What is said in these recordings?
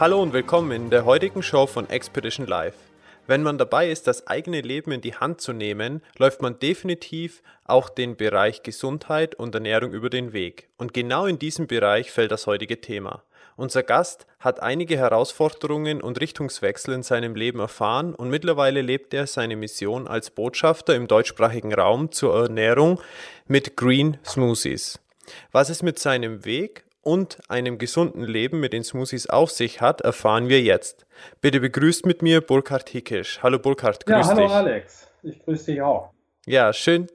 Hallo und willkommen in der heutigen Show von Expedition Live. Wenn man dabei ist, das eigene Leben in die Hand zu nehmen, läuft man definitiv auch den Bereich Gesundheit und Ernährung über den Weg. Und genau in diesem Bereich fällt das heutige Thema. Unser Gast hat einige Herausforderungen und Richtungswechsel in seinem Leben erfahren und mittlerweile lebt er seine Mission als Botschafter im deutschsprachigen Raum zur Ernährung mit Green Smoothies. Was es mit seinem Weg und einem gesunden Leben mit den Smoothies auf sich hat, erfahren wir jetzt. Bitte begrüßt mit mir Burkhard Hickisch. Hallo Burkhard, grüß ja, hallo dich. Alex, ich grüße dich auch. Ja, schön,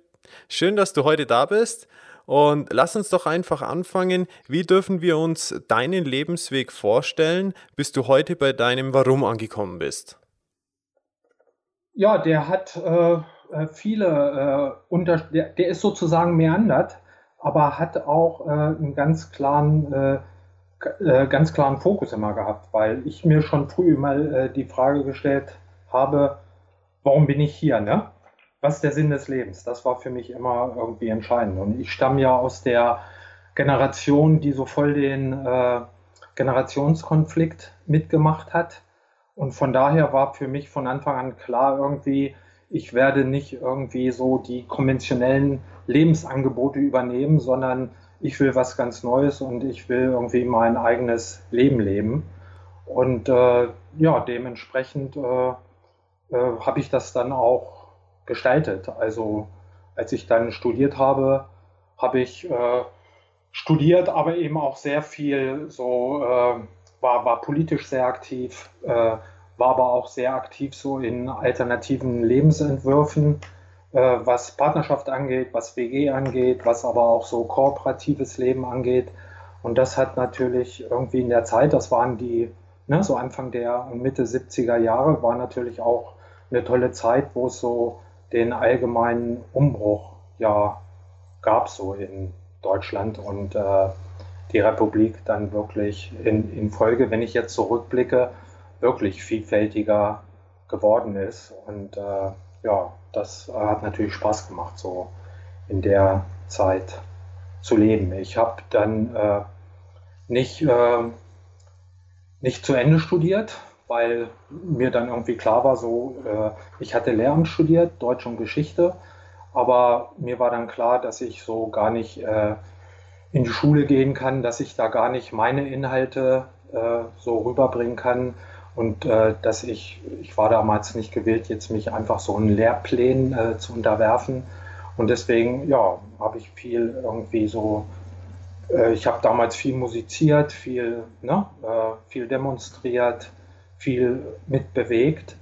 schön, dass du heute da bist. Und lass uns doch einfach anfangen. Wie dürfen wir uns deinen Lebensweg vorstellen, bis du heute bei deinem Warum angekommen bist? Ja, der hat äh, äh viele, äh, unter, der, der, ist sozusagen meandert aber hat auch äh, einen ganz klaren, äh, äh, ganz klaren Fokus immer gehabt, weil ich mir schon früh mal äh, die Frage gestellt habe, warum bin ich hier, ne? Was ist der Sinn des Lebens? Das war für mich immer irgendwie entscheidend. Und ich stamme ja aus der Generation, die so voll den äh, Generationskonflikt mitgemacht hat. Und von daher war für mich von Anfang an klar irgendwie, ich werde nicht irgendwie so die konventionellen Lebensangebote übernehmen, sondern ich will was ganz Neues und ich will irgendwie mein eigenes Leben leben. Und äh, ja, dementsprechend äh, äh, habe ich das dann auch gestaltet. Also als ich dann studiert habe, habe ich äh, studiert, aber eben auch sehr viel so, äh, war, war politisch sehr aktiv, äh, war aber auch sehr aktiv so in alternativen Lebensentwürfen, äh, was Partnerschaft angeht, was WG angeht, was aber auch so kooperatives Leben angeht. Und das hat natürlich irgendwie in der Zeit, das waren die, ne, so Anfang der und Mitte 70er Jahre, war natürlich auch eine tolle Zeit, wo es so den allgemeinen Umbruch ja gab, so in Deutschland und äh, die Republik dann wirklich in, in Folge, wenn ich jetzt zurückblicke, wirklich vielfältiger geworden ist. Und äh, ja, das hat natürlich Spaß gemacht, so in der Zeit zu leben. Ich habe dann äh, nicht, äh, nicht zu Ende studiert, weil mir dann irgendwie klar war, so, äh, ich hatte Lehramt studiert, Deutsch und Geschichte, aber mir war dann klar, dass ich so gar nicht äh, in die Schule gehen kann, dass ich da gar nicht meine Inhalte äh, so rüberbringen kann und äh, dass ich, ich war damals nicht gewillt, jetzt mich einfach so einen Lehrplänen äh, zu unterwerfen. Und deswegen, ja, habe ich viel irgendwie so, äh, ich habe damals viel musiziert, viel, ne, äh, viel demonstriert, viel mitbewegt,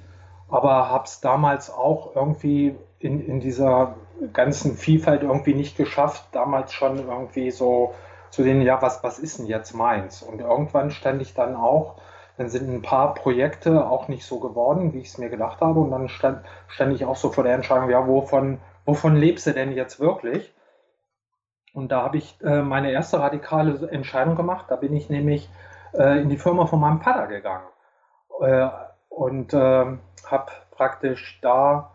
aber habe es damals auch irgendwie in, in dieser ganzen Vielfalt irgendwie nicht geschafft, damals schon irgendwie so zu sehen, ja, was, was ist denn jetzt meins? Und irgendwann stand ich dann auch dann sind ein paar Projekte auch nicht so geworden, wie ich es mir gedacht habe. Und dann stand, stand ich auch so vor der Entscheidung, ja, wovon, wovon lebst du denn jetzt wirklich? Und da habe ich äh, meine erste radikale Entscheidung gemacht. Da bin ich nämlich äh, in die Firma von meinem Vater gegangen äh, und ähm, habe praktisch da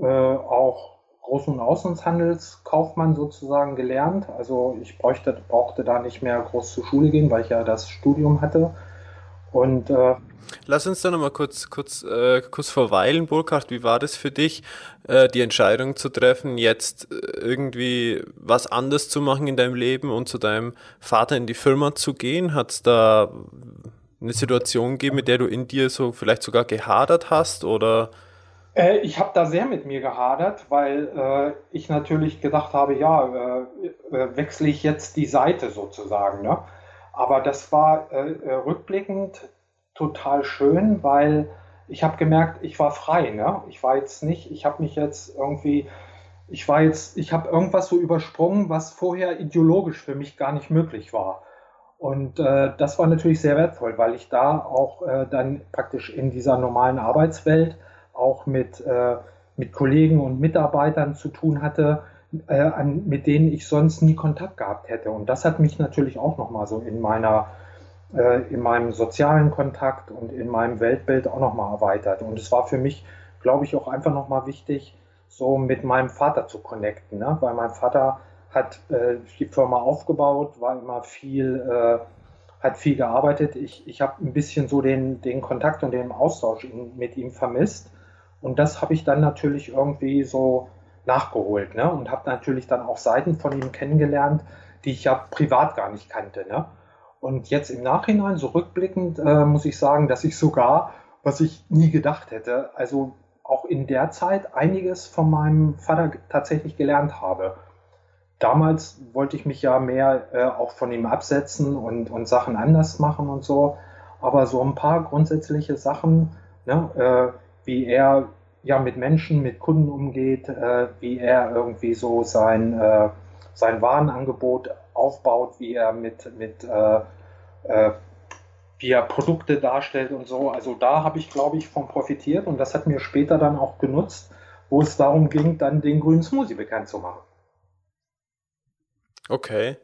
äh, auch Groß- und Auslandshandelskaufmann sozusagen gelernt. Also ich bräuchte, brauchte da nicht mehr groß zur Schule gehen, weil ich ja das Studium hatte und äh, Lass uns da nochmal kurz, kurz, äh, kurz verweilen, Burkhard. Wie war das für dich, äh, die Entscheidung zu treffen, jetzt äh, irgendwie was anders zu machen in deinem Leben und zu deinem Vater in die Firma zu gehen? Hat es da eine Situation gegeben, mit der du in dir so vielleicht sogar gehadert hast oder? Äh, ich habe da sehr mit mir gehadert, weil äh, ich natürlich gedacht habe, ja, äh, wechsle ich jetzt die Seite sozusagen. Ne? Aber das war äh, äh, rückblickend total schön, weil ich habe gemerkt, ich war frei. Ne? Ich war jetzt nicht, ich habe mich jetzt irgendwie, ich war jetzt, ich habe irgendwas so übersprungen, was vorher ideologisch für mich gar nicht möglich war. Und äh, das war natürlich sehr wertvoll, weil ich da auch äh, dann praktisch in dieser normalen Arbeitswelt auch mit, äh, mit Kollegen und Mitarbeitern zu tun hatte, äh, an, mit denen ich sonst nie Kontakt gehabt hätte. Und das hat mich natürlich auch nochmal so in meiner äh, in meinem sozialen Kontakt und in meinem Weltbild auch nochmal erweitert. Und es war für mich, glaube ich, auch einfach nochmal wichtig, so mit meinem Vater zu connecten, ne? weil mein Vater hat äh, die Firma aufgebaut, war immer viel, äh, hat viel gearbeitet. Ich, ich habe ein bisschen so den, den Kontakt und den Austausch in, mit ihm vermisst. Und das habe ich dann natürlich irgendwie so nachgeholt ne? und habe natürlich dann auch Seiten von ihm kennengelernt, die ich ja privat gar nicht kannte. Ne? Und jetzt im Nachhinein, so rückblickend, äh, muss ich sagen, dass ich sogar, was ich nie gedacht hätte, also auch in der Zeit einiges von meinem Vater tatsächlich gelernt habe. Damals wollte ich mich ja mehr äh, auch von ihm absetzen und, und Sachen anders machen und so. Aber so ein paar grundsätzliche Sachen, ne, äh, wie er ja mit Menschen, mit Kunden umgeht, äh, wie er irgendwie so sein, äh, sein Warenangebot aufbaut, wie er mit, mit äh, äh, wie er Produkte darstellt und so. Also da habe ich, glaube ich, von profitiert und das hat mir später dann auch genutzt, wo es darum ging, dann den grünen Smoothie bekannt zu machen. Okay.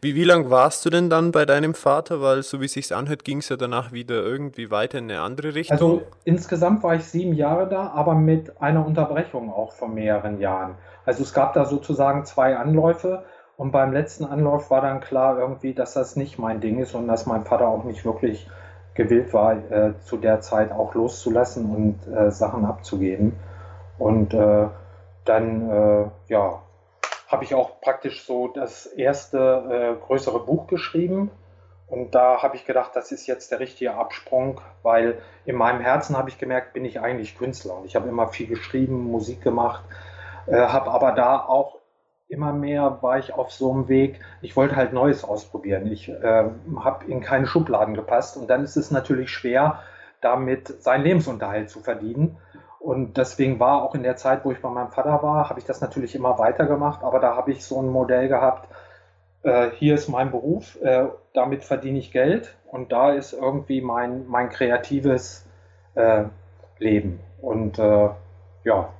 Wie, wie lang warst du denn dann bei deinem Vater? Weil so wie es sich anhört, ging es ja danach wieder irgendwie weiter in eine andere Richtung. Also insgesamt war ich sieben Jahre da, aber mit einer Unterbrechung auch von mehreren Jahren. Also es gab da sozusagen zwei Anläufe und beim letzten Anlauf war dann klar irgendwie, dass das nicht mein Ding ist und dass mein Vater auch nicht wirklich gewillt war, äh, zu der Zeit auch loszulassen und äh, Sachen abzugeben. Und äh, dann, äh, ja, habe ich auch praktisch so das erste äh, größere Buch geschrieben. Und da habe ich gedacht, das ist jetzt der richtige Absprung, weil in meinem Herzen habe ich gemerkt, bin ich eigentlich Künstler. Und ich habe immer viel geschrieben, Musik gemacht, äh, habe aber da auch immer mehr war ich auf so einem Weg, ich wollte halt Neues ausprobieren. Ich äh, habe in keine Schubladen gepasst und dann ist es natürlich schwer, damit seinen Lebensunterhalt zu verdienen. Und deswegen war auch in der Zeit, wo ich bei meinem Vater war, habe ich das natürlich immer weitergemacht, aber da habe ich so ein Modell gehabt, äh, hier ist mein Beruf, äh, damit verdiene ich Geld und da ist irgendwie mein, mein kreatives äh, Leben. Und äh, ja,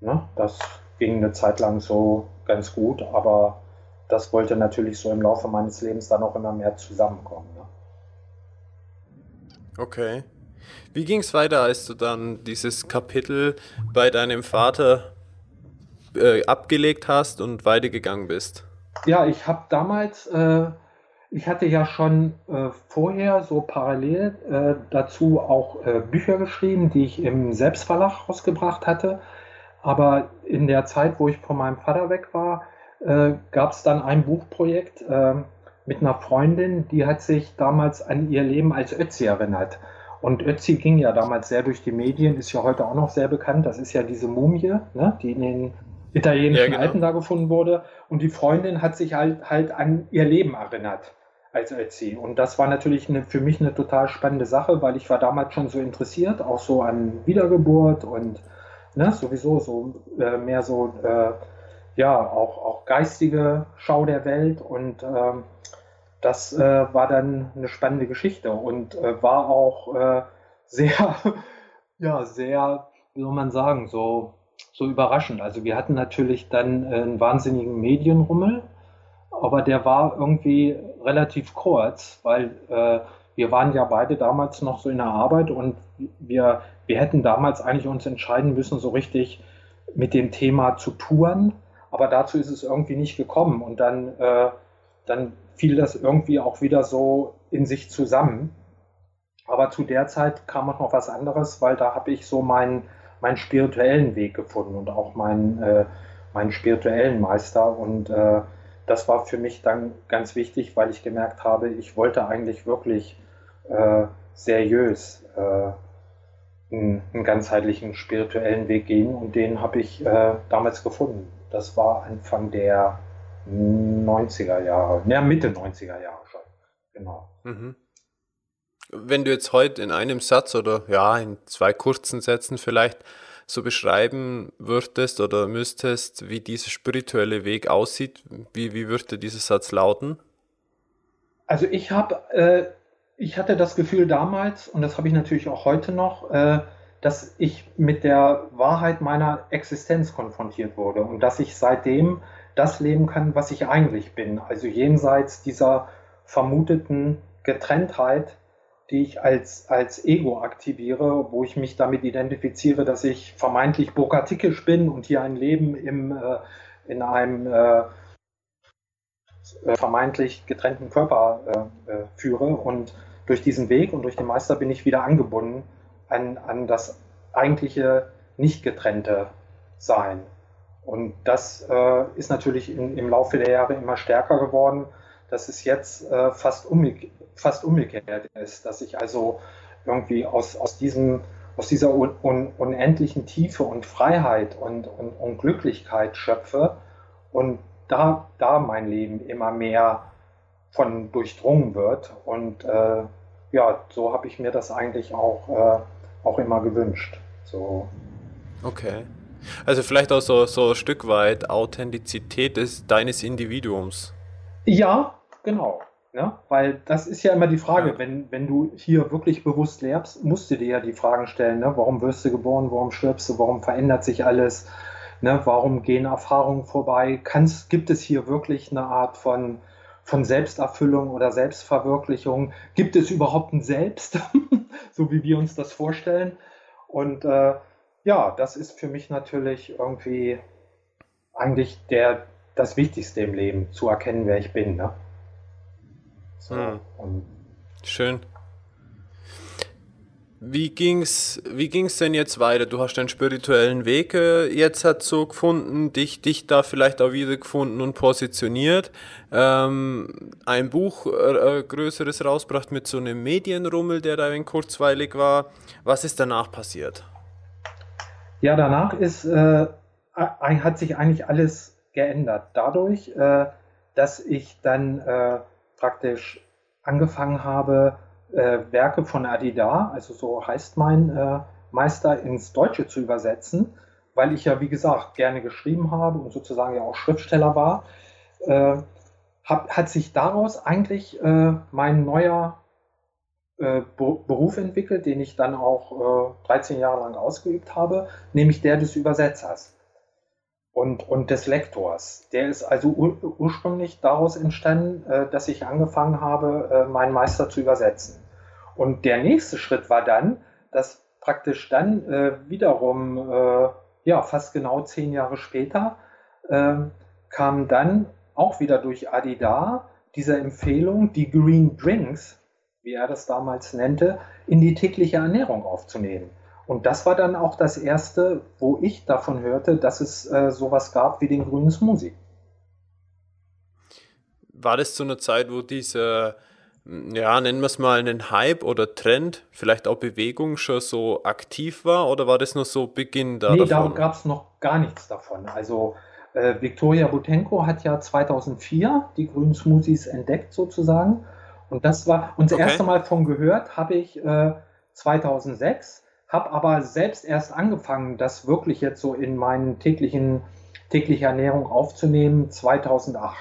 ne, das ging eine Zeit lang so ganz gut, aber das wollte natürlich so im Laufe meines Lebens dann auch immer mehr zusammenkommen. Ne? Okay. Wie ging es weiter, als du dann dieses Kapitel bei deinem Vater äh, abgelegt hast und weitergegangen bist? Ja, ich habe damals, äh, ich hatte ja schon äh, vorher so parallel äh, dazu auch äh, Bücher geschrieben, die ich im Selbstverlag rausgebracht hatte. Aber in der Zeit, wo ich von meinem Vater weg war, äh, gab es dann ein Buchprojekt mit einer Freundin, die hat sich damals an ihr Leben als Ötzi erinnert. Und Ötzi ging ja damals sehr durch die Medien, ist ja heute auch noch sehr bekannt. Das ist ja diese Mumie, ne, die in den italienischen ja, genau. Alpen da gefunden wurde. Und die Freundin hat sich halt, halt an ihr Leben erinnert als Ötzi. Und das war natürlich eine, für mich eine total spannende Sache, weil ich war damals schon so interessiert, auch so an Wiedergeburt und ne, sowieso so äh, mehr so, äh, ja, auch, auch geistige Schau der Welt und ähm, das äh, war dann eine spannende Geschichte und äh, war auch äh, sehr, ja, sehr, wie soll man sagen, so, so überraschend. Also wir hatten natürlich dann einen wahnsinnigen Medienrummel, aber der war irgendwie relativ kurz, weil äh, wir waren ja beide damals noch so in der Arbeit und wir, wir hätten damals eigentlich uns entscheiden müssen, so richtig mit dem Thema zu touren, aber dazu ist es irgendwie nicht gekommen und dann, äh, dann fiel das irgendwie auch wieder so in sich zusammen. Aber zu der Zeit kam auch noch was anderes, weil da habe ich so meinen, meinen spirituellen Weg gefunden und auch meinen, äh, meinen spirituellen Meister und äh, das war für mich dann ganz wichtig, weil ich gemerkt habe, ich wollte eigentlich wirklich äh, seriös äh, einen, einen, ganzheitlichen spirituellen Weg gehen und den habe ich äh, damals gefunden. Das war Anfang der 90er Jahre, ja, Mitte 90er Jahre schon. Genau. Mhm. Wenn du jetzt heute in einem Satz oder ja, in zwei kurzen Sätzen vielleicht so beschreiben würdest oder müsstest, wie dieser spirituelle Weg aussieht, wie, wie würde dieser Satz lauten? Also ich habe, äh, ich hatte das Gefühl damals, und das habe ich natürlich auch heute noch, äh, dass ich mit der Wahrheit meiner Existenz konfrontiert wurde und dass ich seitdem das leben kann, was ich eigentlich bin. Also jenseits dieser vermuteten Getrenntheit, die ich als, als Ego aktiviere, wo ich mich damit identifiziere, dass ich vermeintlich bokatikisch bin und hier ein Leben im, äh, in einem äh, vermeintlich getrennten Körper äh, äh, führe. Und durch diesen Weg und durch den Meister bin ich wieder angebunden an, an das eigentliche nicht getrennte Sein. Und das äh, ist natürlich in, im Laufe der Jahre immer stärker geworden, dass es jetzt äh, fast, umgekehrt, fast umgekehrt ist, dass ich also irgendwie aus, aus, diesem, aus dieser un, un, unendlichen Tiefe und Freiheit und, und, und, Glücklichkeit schöpfe und da, da mein Leben immer mehr von durchdrungen wird. Und äh, ja, so habe ich mir das eigentlich auch, äh, auch immer gewünscht. So. Okay. Also vielleicht auch so, so ein Stück weit Authentizität des, deines Individuums. Ja, genau. Ja, weil das ist ja immer die Frage, ja. wenn, wenn du hier wirklich bewusst lebst, musst du dir ja die Fragen stellen, ne? warum wirst du geboren, warum stirbst du, warum verändert sich alles, ne? warum gehen Erfahrungen vorbei, Kannst, gibt es hier wirklich eine Art von, von Selbsterfüllung oder Selbstverwirklichung, gibt es überhaupt ein Selbst, so wie wir uns das vorstellen und äh, ja, das ist für mich natürlich irgendwie eigentlich der, das Wichtigste im Leben, zu erkennen, wer ich bin. Ne? So, hm. Schön. Wie ging's, wie ging's denn jetzt weiter? Du hast deinen spirituellen Weg äh, jetzt hat so gefunden, dich, dich da vielleicht auch wieder gefunden und positioniert. Ähm, ein Buch äh, äh größeres rausgebracht mit so einem Medienrummel, der da ein kurzweilig war. Was ist danach passiert? Ja, danach ist, äh, hat sich eigentlich alles geändert. Dadurch, äh, dass ich dann äh, praktisch angefangen habe, äh, Werke von Adida, also so heißt mein äh, Meister, ins Deutsche zu übersetzen, weil ich ja, wie gesagt, gerne geschrieben habe und sozusagen ja auch Schriftsteller war, äh, hab, hat sich daraus eigentlich mein neuer äh, Beruf entwickelt, den ich dann auch äh, 13 Jahre lang ausgeübt habe, nämlich der des Übersetzers und, und des Lektors. Der ist also ur ursprünglich daraus entstanden, äh, dass ich angefangen habe, äh, meinen Meister zu übersetzen. Und der nächste Schritt war dann, dass praktisch dann äh, wiederum, ja, fast genau zehn Jahre später, kam dann auch wieder durch Adida diese Empfehlung, die Green Drinks wie er das damals nannte, in die tägliche Ernährung aufzunehmen. Und das war dann auch das erste, wo ich davon hörte, dass es äh, sowas gab wie den grünen Smoothie. War das zu einer Zeit, wo diese, ja, nennen wir es mal einen Hype oder Trend, vielleicht auch Bewegung schon so aktiv war oder war das nur so Beginn da? Nee, davon? da gab es noch gar nichts davon. Also äh, Viktoria Butenko hat ja 2004 die grünen Smoothies entdeckt sozusagen und das war, und das okay. erste Mal von gehört habe ich äh, 2006, habe aber selbst erst angefangen, das wirklich jetzt so in meinen täglichen, tägliche Ernährung aufzunehmen 2008.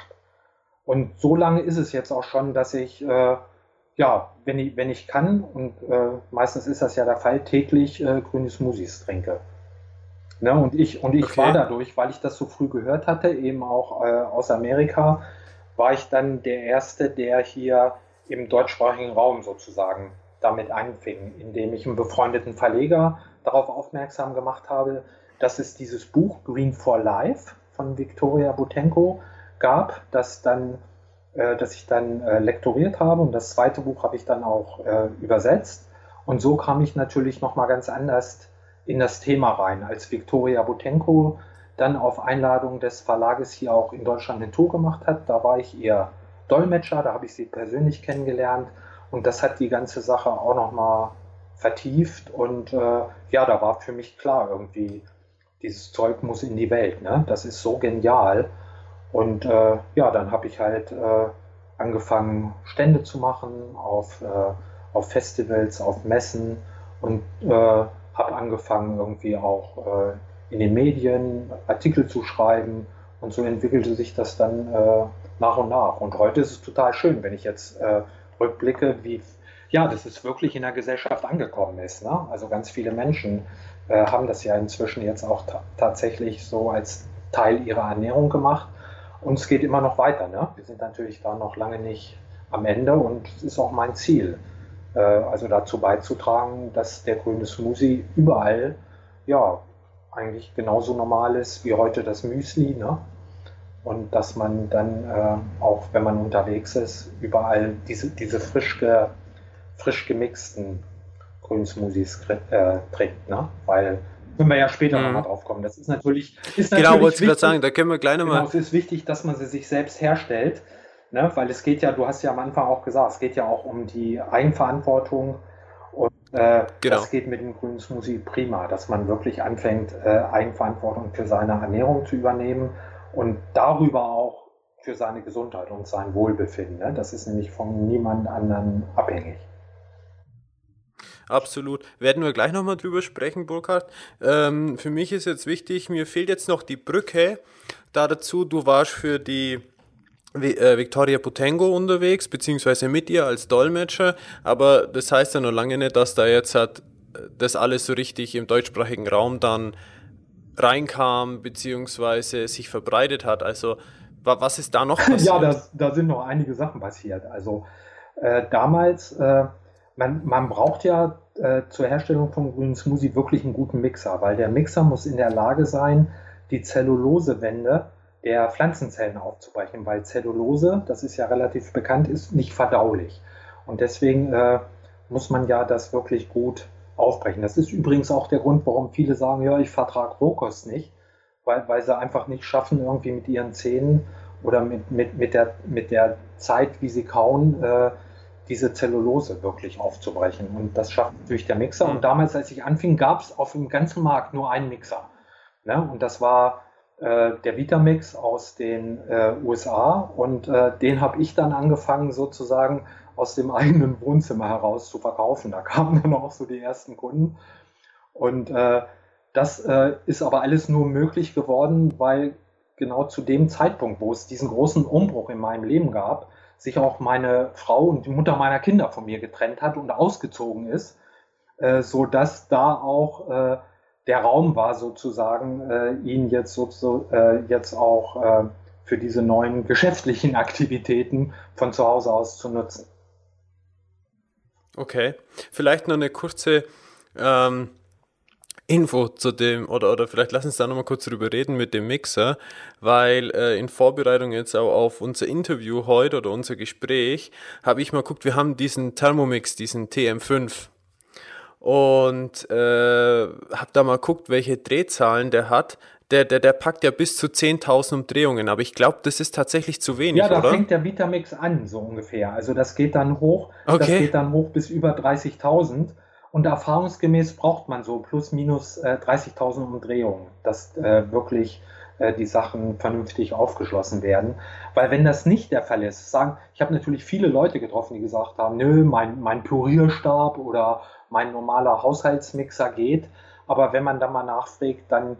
Und so lange ist es jetzt auch schon, dass ich, äh, ja, wenn ich, wenn ich kann, und äh, meistens ist das ja der Fall, täglich äh, grüne Smoothies trinke. Ne, und ich, und ich okay. war dadurch, weil ich das so früh gehört hatte, eben auch äh, aus Amerika, war ich dann der Erste, der hier im deutschsprachigen Raum sozusagen damit einfing, indem ich einen befreundeten Verleger darauf aufmerksam gemacht habe, dass es dieses Buch Green for Life von Viktoria Butenko gab, das dann, äh, das ich dann äh, lektoriert habe. Und das zweite Buch habe ich dann auch äh, übersetzt. Und so kam ich natürlich noch mal ganz anders in das Thema rein, als Viktoria Butenko dann auf Einladung des Verlages hier auch in Deutschland eine Tour gemacht hat, da war ich eher Dolmetscher, da habe ich sie persönlich kennengelernt. Und das hat die ganze Sache auch nochmal vertieft. Und äh, ja, da war für mich klar irgendwie, dieses Zeug muss in die Welt, ne? das ist so genial. Und äh, ja, dann habe ich halt äh, angefangen Stände zu machen auf, äh, auf Festivals, auf Messen. Und äh, habe angefangen irgendwie auch äh, in den Medien Artikel zu schreiben. Und so entwickelte sich das dann nach und nach. Und heute ist es total schön, wenn ich jetzt äh, rückblicke, wie ja, das ist wirklich in der Gesellschaft angekommen ist. Ne? Also ganz viele Menschen äh, haben das ja inzwischen jetzt auch tatsächlich so als Teil ihrer Ernährung gemacht. Und es geht immer noch weiter. Ne? Wir sind natürlich da noch lange nicht am Ende und es ist auch mein Ziel, äh, also dazu beizutragen, dass der grüne Smoothie überall ja eigentlich genauso normal ist wie heute das Müsli. Ne? Und dass man dann äh, auch, wenn man unterwegs ist, überall diese, diese frisch, ge, frisch gemixten Grünsmoothies äh, trinkt. Ne? Weil können wir ja später mhm. nochmal drauf kommen. Das ist natürlich. Ist genau, natürlich wollte ich gerade sagen, da können wir gleich nochmal. Genau, es ist wichtig, dass man sie sich selbst herstellt, ne? weil es geht ja, du hast ja am Anfang auch gesagt, es geht ja auch um die Eigenverantwortung und äh, genau. das geht mit dem grünen Smoothie prima, dass man wirklich anfängt, äh, Eigenverantwortung für seine Ernährung zu übernehmen und darüber auch für seine Gesundheit und sein Wohlbefinden. Ne? Das ist nämlich von niemand anderen abhängig. Absolut. Werden wir gleich nochmal drüber sprechen, Burkhard. Ähm, für mich ist jetzt wichtig, mir fehlt jetzt noch die Brücke da dazu. Du warst für die äh, Victoria Potengo unterwegs, beziehungsweise mit ihr als Dolmetscher, aber das heißt ja noch lange nicht, dass da jetzt hat, das alles so richtig im deutschsprachigen Raum dann reinkam, beziehungsweise sich verbreitet hat. Also, was ist da noch passiert? Ja, da, da sind noch einige Sachen passiert. Also, äh, damals äh, man, man braucht ja äh, zur Herstellung von grünen Smoothie wirklich einen guten Mixer, weil der Mixer muss in der Lage sein, die Zellulosewände der Pflanzenzellen aufzubrechen, weil Zellulose, das ist ja relativ bekannt, ist nicht verdaulich. Und deswegen äh, muss man ja das wirklich gut aufbrechen. Das ist übrigens auch der Grund, warum viele sagen, ja, ich vertrage Rohkost nicht, weil, weil sie einfach nicht schaffen, irgendwie mit ihren Zähnen oder mit, mit, mit, der, mit der Zeit, wie sie kauen, äh, diese Zellulose wirklich aufzubrechen. Und das schafft natürlich der Mixer. Und mhm. damals, als ich anfing, gab es auf dem ganzen Markt nur einen Mixer. Ne? Und das war äh, der Vitamix aus den äh, USA. Und äh, den habe ich dann angefangen, sozusagen aus dem eigenen Wohnzimmer heraus zu verkaufen. Da kamen dann auch so die ersten Kunden. Und äh, das äh, ist aber alles nur möglich geworden, weil genau zu dem Zeitpunkt, wo es diesen großen Umbruch in meinem Leben gab, sich auch meine Frau und die Mutter meiner Kinder von mir getrennt hat und ausgezogen ist, äh, so dass da auch äh, der Raum war sozusagen, äh, ihn jetzt, so, so äh, jetzt auch äh, für diese neuen geschäftlichen Aktivitäten von zu Hause aus zu nutzen. Okay, vielleicht noch eine kurze ähm, Info zu dem, oder, oder vielleicht lass uns da nochmal kurz drüber reden mit dem Mixer, weil äh, in Vorbereitung jetzt auch auf unser Interview heute oder unser Gespräch habe ich mal geguckt, wir haben diesen Thermomix, diesen TM5 und äh, habe da mal geguckt, welche Drehzahlen der hat. Der, der, der packt ja bis zu 10.000 Umdrehungen, aber ich glaube, das ist tatsächlich zu wenig, Ja, da oder? fängt der Vitamix an, so ungefähr. Also das geht dann hoch, okay. das geht dann hoch bis über 30.000. Und erfahrungsgemäß braucht man so plus minus äh, 30.000 Umdrehungen, dass äh, wirklich äh, die Sachen vernünftig aufgeschlossen werden. Weil wenn das nicht der Fall ist, sagen, ich habe natürlich viele Leute getroffen, die gesagt haben, nö, mein, mein Pürierstab oder mein normaler Haushaltsmixer geht. Aber wenn man da mal nachfragt, dann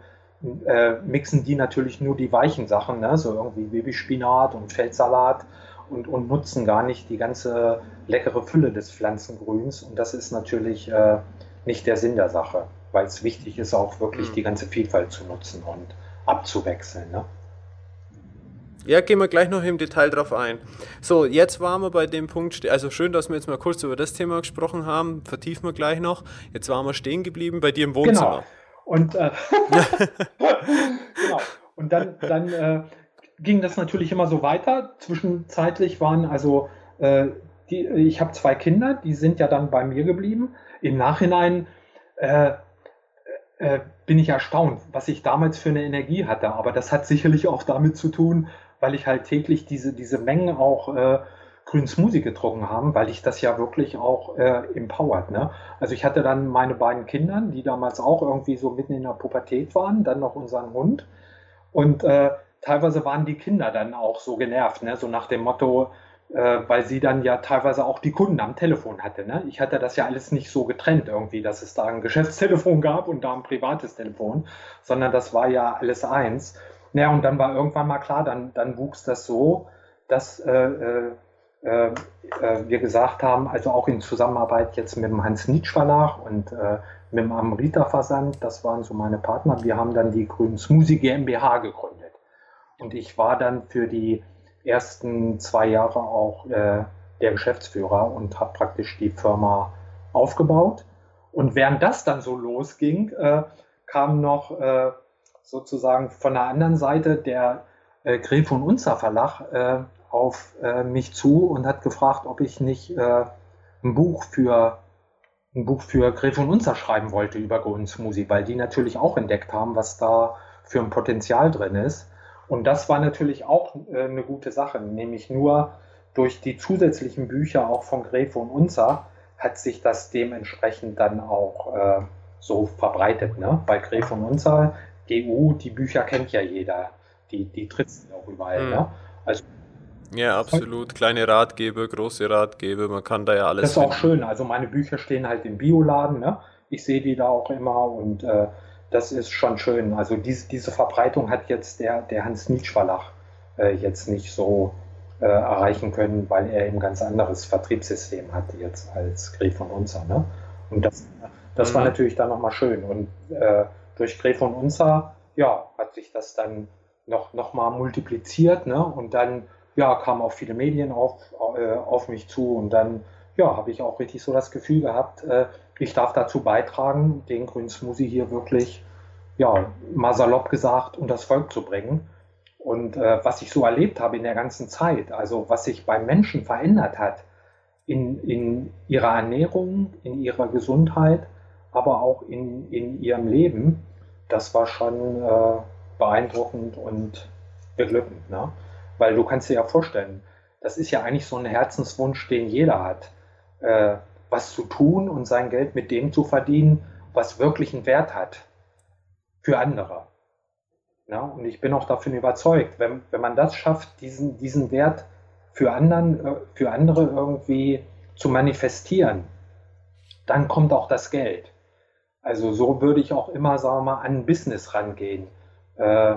äh, mixen die natürlich nur die weichen Sachen, ne? so irgendwie Babyspinat und Feldsalat und, und nutzen gar nicht die ganze leckere Fülle des Pflanzengrüns. Und das ist natürlich äh, nicht der Sinn der Sache, weil es wichtig ist, auch wirklich mhm. die ganze Vielfalt zu nutzen und abzuwechseln. Ne? Ja, gehen wir gleich noch im Detail drauf ein. So, jetzt waren wir bei dem Punkt, also schön, dass wir jetzt mal kurz über das Thema gesprochen haben, vertiefen wir gleich noch. Jetzt waren wir stehen geblieben bei dir im Wohnzimmer. Genau. Und, äh, genau. Und dann, dann äh, ging das natürlich immer so weiter. Zwischenzeitlich waren also, äh, die, ich habe zwei Kinder, die sind ja dann bei mir geblieben. Im Nachhinein äh, äh, bin ich erstaunt, was ich damals für eine Energie hatte. Aber das hat sicherlich auch damit zu tun, weil ich halt täglich diese, diese Mengen auch äh, grünen Smoothie getrunken haben, weil ich das ja wirklich auch äh, empowert. Ne? Also ich hatte dann meine beiden Kinder, die damals auch irgendwie so mitten in der Pubertät waren, dann noch unseren Hund. Und äh, teilweise waren die Kinder dann auch so genervt, ne? so nach dem Motto, äh, weil sie dann ja teilweise auch die Kunden am Telefon hatte. Ne? Ich hatte das ja alles nicht so getrennt irgendwie, dass es da ein Geschäftstelefon gab und da ein privates Telefon, sondern das war ja alles eins. Naja, und dann war irgendwann mal klar, dann, dann wuchs das so, dass äh, äh, äh, wir gesagt haben, also auch in Zusammenarbeit jetzt mit dem Hans-Nitsch Verlag und äh, mit dem Amrita Versand, das waren so meine Partner, wir haben dann die Grünen Smoothie GmbH gegründet. Und ich war dann für die ersten zwei Jahre auch äh, der Geschäftsführer und habe praktisch die Firma aufgebaut. Und während das dann so losging, äh, kam noch äh, sozusagen von der anderen Seite der äh, Gref und Unzer Verlag äh, auf äh, mich zu und hat gefragt, ob ich nicht äh, ein Buch für ein Buch für Gref und Unzer schreiben wollte über Grundsmusi, weil die natürlich auch entdeckt haben, was da für ein Potenzial drin ist. Und das war natürlich auch äh, eine gute Sache, nämlich nur durch die zusätzlichen Bücher auch von Gräfe und Unzer hat sich das dementsprechend dann auch äh, so verbreitet. Ne? Bei Gräfe und Unzer, GU, die Bücher kennt ja jeder, die, die tritt auch überall. Mhm. Ne? Also, ja, absolut. Kleine Ratgeber, große Ratgeber, man kann da ja alles. Das ist finden. auch schön. Also meine Bücher stehen halt im Bioladen. Ne? Ich sehe die da auch immer und äh, das ist schon schön. Also diese, diese Verbreitung hat jetzt der, der Hans-Nietzsch-Verlag äh, jetzt nicht so äh, erreichen können, weil er ein ganz anderes Vertriebssystem hat jetzt als Gref von Unzer. Ne? Und das, das mhm. war natürlich dann nochmal schön. Und äh, durch Gref von Unzer, ja, hat sich das dann noch, noch mal multipliziert. Ne? Und dann, ja, kamen auch viele Medien auf, äh, auf mich zu und dann, ja, habe ich auch richtig so das Gefühl gehabt, äh, ich darf dazu beitragen, den grünen Smoothie hier wirklich, ja, mal salopp gesagt, unter das Volk zu bringen. Und äh, was ich so erlebt habe in der ganzen Zeit, also was sich beim Menschen verändert hat, in, in ihrer Ernährung, in ihrer Gesundheit, aber auch in, in ihrem Leben, das war schon äh, beeindruckend und beglückend. Ne? Weil du kannst dir ja vorstellen, das ist ja eigentlich so ein Herzenswunsch, den jeder hat. Äh, was zu tun und sein Geld mit dem zu verdienen, was wirklich einen Wert hat für andere. Ja, und ich bin auch davon überzeugt, wenn, wenn man das schafft, diesen, diesen Wert für, anderen, äh, für andere irgendwie zu manifestieren, dann kommt auch das Geld. Also so würde ich auch immer, sagen wir mal, an ein Business rangehen. Äh,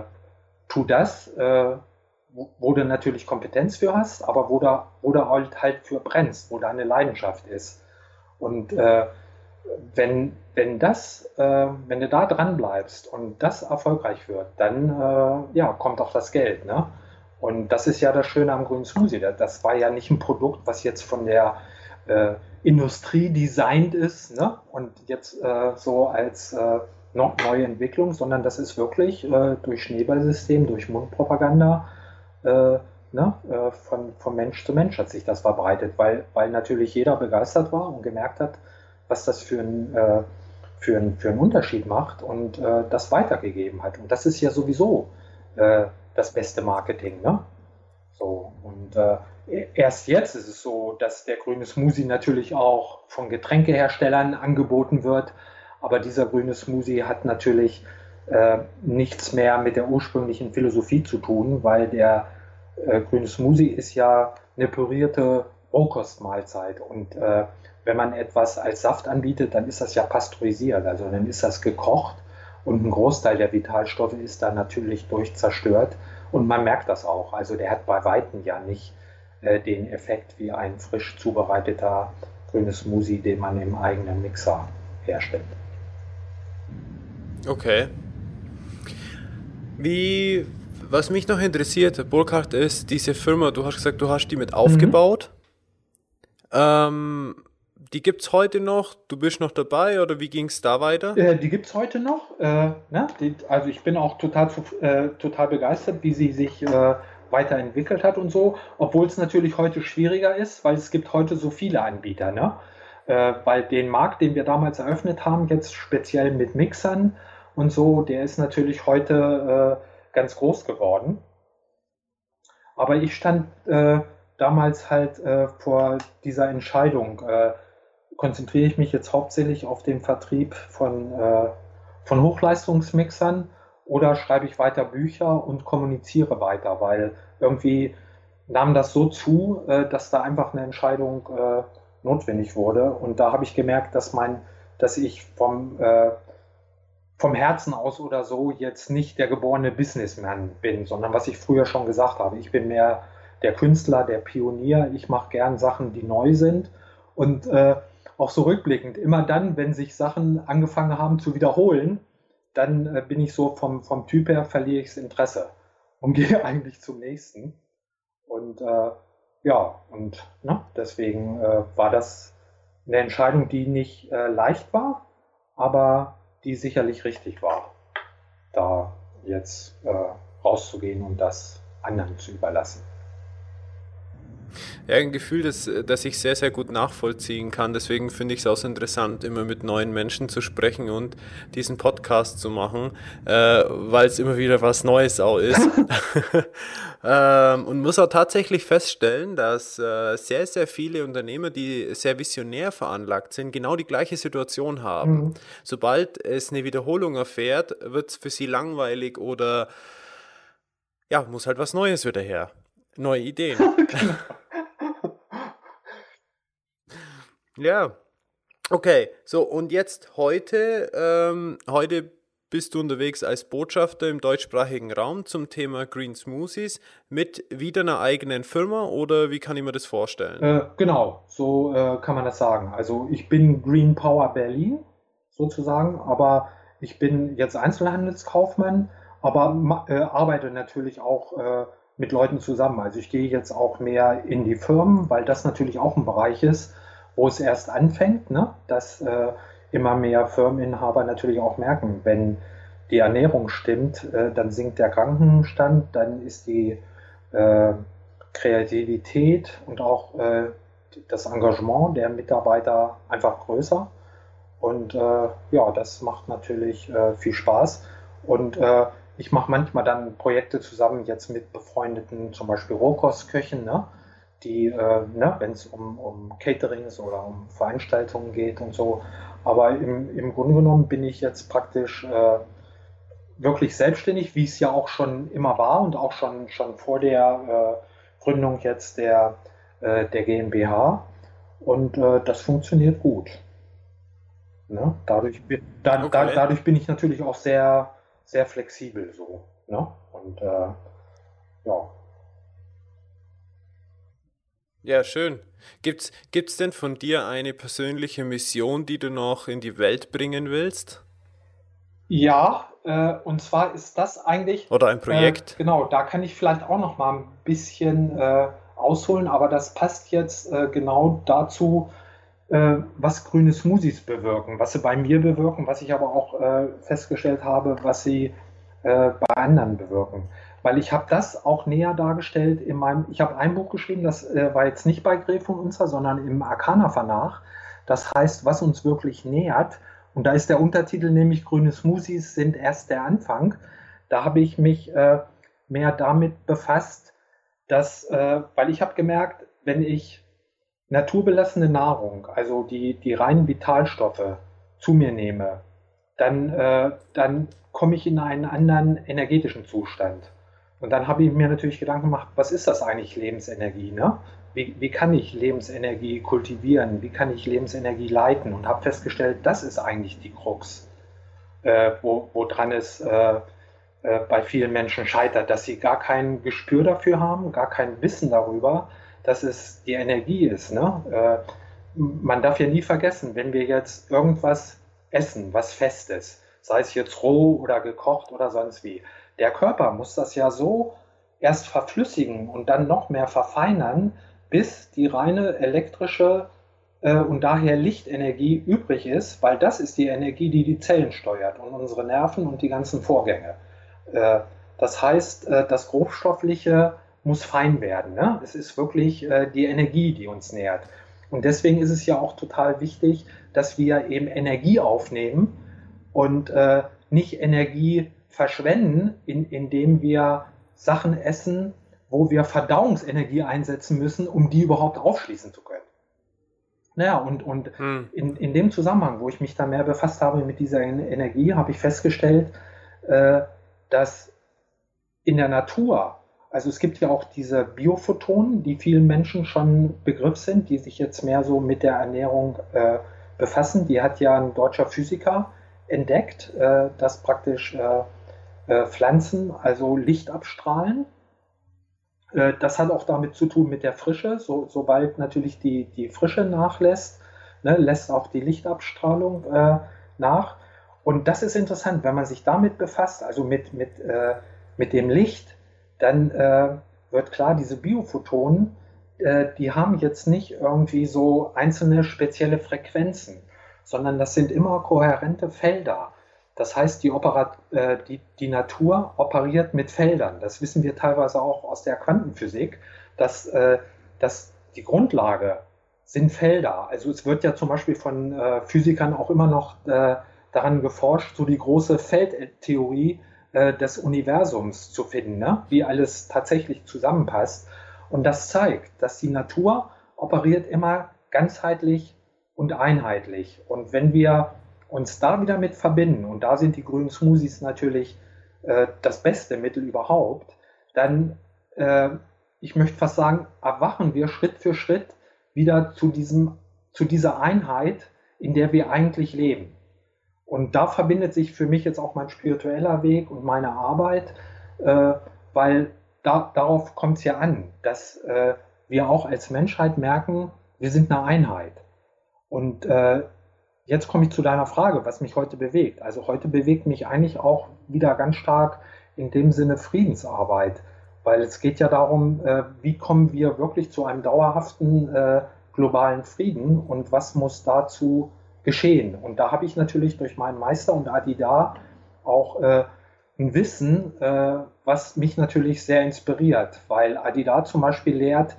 tu das, äh, wo du natürlich Kompetenz für hast, aber wo du, wo du halt, halt für brennst, wo da eine Leidenschaft ist. Und äh, wenn, wenn das, äh, wenn du da dran bleibst und das erfolgreich wird, dann äh, ja, kommt auch das Geld. Ne? Und das ist ja das Schöne am grünen Smoothie. Das war ja nicht ein Produkt, was jetzt von der äh, Industrie designt ist ne? und jetzt äh, so als äh, noch neue Entwicklung, sondern das ist wirklich äh, durch Schneeballsystem, durch Mundpropaganda ne, äh, von, von Mensch zu Mensch hat sich das verbreitet, weil, weil natürlich jeder begeistert war und gemerkt hat, was das für ein, äh, für ein, für einen Unterschied macht und äh, das weitergegeben hat. Und das ist ja sowieso äh, das beste Marketing. Ne? So, und äh, erst jetzt ist es so, dass der grüne Smoothie natürlich auch von Getränkeherstellern angeboten wird, aber dieser grüne Smoothie hat natürlich äh, nichts mehr mit der ursprünglichen Philosophie zu tun, weil der äh, grünes Smoothie ist ja eine pürierte Rohkostmahlzeit und äh, wenn man etwas als Saft anbietet, dann ist das ja pasteurisiert, also dann ist das gekocht und ein Großteil der Vitalstoffe ist dann natürlich durch zerstört und man merkt das auch. Also der hat bei Weitem ja nicht äh, den Effekt wie ein frisch zubereiteter grünes Smoothie, den man im eigenen Mixer herstellt. Okay. Wie was mich noch interessiert, Burkhardt, ist diese Firma, du hast gesagt, du hast die mit aufgebaut. Mhm. Ähm, die gibt es heute noch? Du bist noch dabei oder wie ging es da weiter? Äh, die gibt es heute noch. Äh, ne? die, also ich bin auch total, äh, total begeistert, wie sie sich äh, weiterentwickelt hat und so, obwohl es natürlich heute schwieriger ist, weil es gibt heute so viele Anbieter. Ne? Äh, weil den Markt, den wir damals eröffnet haben, jetzt speziell mit Mixern und so, der ist natürlich heute äh, ganz groß geworden. Aber ich stand äh, damals halt äh, vor dieser Entscheidung, äh, konzentriere ich mich jetzt hauptsächlich auf den Vertrieb von, äh, von Hochleistungsmixern oder schreibe ich weiter Bücher und kommuniziere weiter, weil irgendwie nahm das so zu, äh, dass da einfach eine Entscheidung äh, notwendig wurde. Und da habe ich gemerkt, dass mein, dass ich vom vom Herzen aus oder so jetzt nicht der geborene Businessman bin, sondern was ich früher schon gesagt habe. Ich bin mehr der Künstler, der Pionier. Ich mache gern Sachen, die neu sind. Und äh, auch so rückblickend, immer dann, wenn sich Sachen angefangen haben zu wiederholen, dann äh, bin ich so vom, vom Typ her, verliere ich das Interesse und gehe eigentlich zum nächsten. Und äh, ja, und ne, deswegen äh, war das eine Entscheidung, die nicht äh, leicht war, aber die sicherlich richtig war, da jetzt äh, rauszugehen und das anderen zu überlassen. Ja, ein Gefühl, das, das ich sehr, sehr gut nachvollziehen kann. Deswegen finde ich es auch so interessant, immer mit neuen Menschen zu sprechen und diesen Podcast zu machen, äh, weil es immer wieder was Neues auch ist. ähm, und muss auch tatsächlich feststellen, dass äh, sehr, sehr viele Unternehmer, die sehr visionär veranlagt sind, genau die gleiche Situation haben. Mhm. Sobald es eine Wiederholung erfährt, wird es für sie langweilig oder ja, muss halt was Neues wieder her. Neue Ideen. genau. Ja. Okay, so und jetzt heute, ähm, heute bist du unterwegs als Botschafter im deutschsprachigen Raum zum Thema Green Smoothies mit wieder einer eigenen Firma oder wie kann ich mir das vorstellen? Äh, genau, so äh, kann man das sagen. Also ich bin Green Power Berlin sozusagen, aber ich bin jetzt Einzelhandelskaufmann, aber äh, arbeite natürlich auch äh, mit Leuten zusammen. Also ich gehe jetzt auch mehr in die Firmen, weil das natürlich auch ein Bereich ist, wo es erst anfängt, ne? dass äh, immer mehr Firmeninhaber natürlich auch merken, wenn die Ernährung stimmt, äh, dann sinkt der Krankenstand, dann ist die äh, Kreativität und auch äh, das Engagement der Mitarbeiter einfach größer. Und äh, ja, das macht natürlich äh, viel Spaß. Und ich mache manchmal dann Projekte zusammen jetzt mit befreundeten, zum Beispiel Rohkostköchen, ne? Die, äh, ne, wenn es um, um Caterings oder um Veranstaltungen geht und so. Aber im, im Grunde genommen bin ich jetzt praktisch äh, wirklich selbstständig, wie es ja auch schon immer war und auch schon, schon vor der äh, Gründung jetzt der, äh, der GmbH. Und äh, das funktioniert gut. Ne? Dadurch, da, okay. da, dadurch bin ich natürlich auch sehr, sehr flexibel so. Ne? Und äh, ja, ja, schön. Gibt's, gibt's denn von dir eine persönliche Mission, die du noch in die Welt bringen willst? Ja, äh, und zwar ist das eigentlich. Oder ein Projekt. Äh, genau, da kann ich vielleicht auch noch mal ein bisschen äh, ausholen, aber das passt jetzt äh, genau dazu, äh, was grüne Smoothies bewirken, was sie bei mir bewirken, was ich aber auch äh, festgestellt habe, was sie bei anderen bewirken weil ich habe das auch näher dargestellt in meinem, ich habe ein Buch geschrieben, das äh, war jetzt nicht bei Gref und Unzer, sondern im Arcana Verlag. Das heißt, was uns wirklich nähert. Und da ist der Untertitel nämlich Grüne Smoothies sind erst der Anfang. Da habe ich mich äh, mehr damit befasst, dass, äh, weil ich habe gemerkt, wenn ich naturbelassene Nahrung, also die, die reinen Vitalstoffe zu mir nehme, dann, äh, dann komme ich in einen anderen energetischen Zustand. Und dann habe ich mir natürlich Gedanken gemacht, was ist das eigentlich Lebensenergie? Ne? Wie, wie kann ich Lebensenergie kultivieren? Wie kann ich Lebensenergie leiten? Und habe festgestellt, das ist eigentlich die Krux, äh, wo, woran es äh, äh, bei vielen Menschen scheitert, dass sie gar kein Gespür dafür haben, gar kein Wissen darüber, dass es die Energie ist. Ne? Äh, man darf ja nie vergessen, wenn wir jetzt irgendwas essen, was fest ist, sei es jetzt roh oder gekocht oder sonst wie, der Körper muss das ja so erst verflüssigen und dann noch mehr verfeinern, bis die reine elektrische äh, und daher Lichtenergie übrig ist, weil das ist die Energie, die die Zellen steuert und unsere Nerven und die ganzen Vorgänge. Äh, das heißt, äh, das Grobstoffliche muss fein werden. Ne? Es ist wirklich äh, die Energie, die uns nährt. Und deswegen ist es ja auch total wichtig, dass wir eben Energie aufnehmen und äh, nicht Energie verschwenden, in, indem wir Sachen essen, wo wir Verdauungsenergie einsetzen müssen, um die überhaupt aufschließen zu können. Naja, und, und hm. in, in dem Zusammenhang, wo ich mich da mehr befasst habe mit dieser Energie, habe ich festgestellt, äh, dass in der Natur, also es gibt ja auch diese Biophotonen, die vielen Menschen schon Begriff sind, die sich jetzt mehr so mit der Ernährung äh, befassen. Die hat ja ein deutscher Physiker entdeckt, äh, dass praktisch äh, Pflanzen also Licht abstrahlen. Äh, das hat auch damit zu tun mit der Frische. So, sobald natürlich die, die Frische nachlässt, ne, lässt auch die Lichtabstrahlung äh, nach. Und das ist interessant, wenn man sich damit befasst, also mit, mit, äh, mit dem Licht, dann äh, wird klar, diese Biophotonen, äh, die haben jetzt nicht irgendwie so einzelne spezielle Frequenzen, sondern das sind immer kohärente Felder. Das heißt, die, Operat äh, die, die Natur operiert mit Feldern. Das wissen wir teilweise auch aus der Quantenphysik, dass, äh, dass die Grundlage sind Felder. Also es wird ja zum Beispiel von äh, Physikern auch immer noch äh, daran geforscht, so die große Feldtheorie äh, des Universums zu finden, ne? wie alles tatsächlich zusammenpasst. Und das zeigt, dass die Natur operiert immer ganzheitlich und einheitlich. Und wenn wir uns da wieder mit verbinden, und da sind die grünen Smoothies natürlich äh, das beste Mittel überhaupt, dann, äh, ich möchte fast sagen, erwachen wir Schritt für Schritt wieder zu, diesem, zu dieser Einheit, in der wir eigentlich leben. Und da verbindet sich für mich jetzt auch mein spiritueller Weg und meine Arbeit, äh, weil da, darauf kommt es ja an, dass äh, wir auch als Menschheit merken, wir sind eine Einheit. Und äh, jetzt komme ich zu deiner Frage, was mich heute bewegt. Also heute bewegt mich eigentlich auch wieder ganz stark in dem Sinne Friedensarbeit, weil es geht ja darum, äh, wie kommen wir wirklich zu einem dauerhaften äh, globalen Frieden und was muss dazu geschehen. Und da habe ich natürlich durch meinen Meister und Adida auch äh, ein Wissen, was mich natürlich sehr inspiriert, weil Adida zum Beispiel lehrt,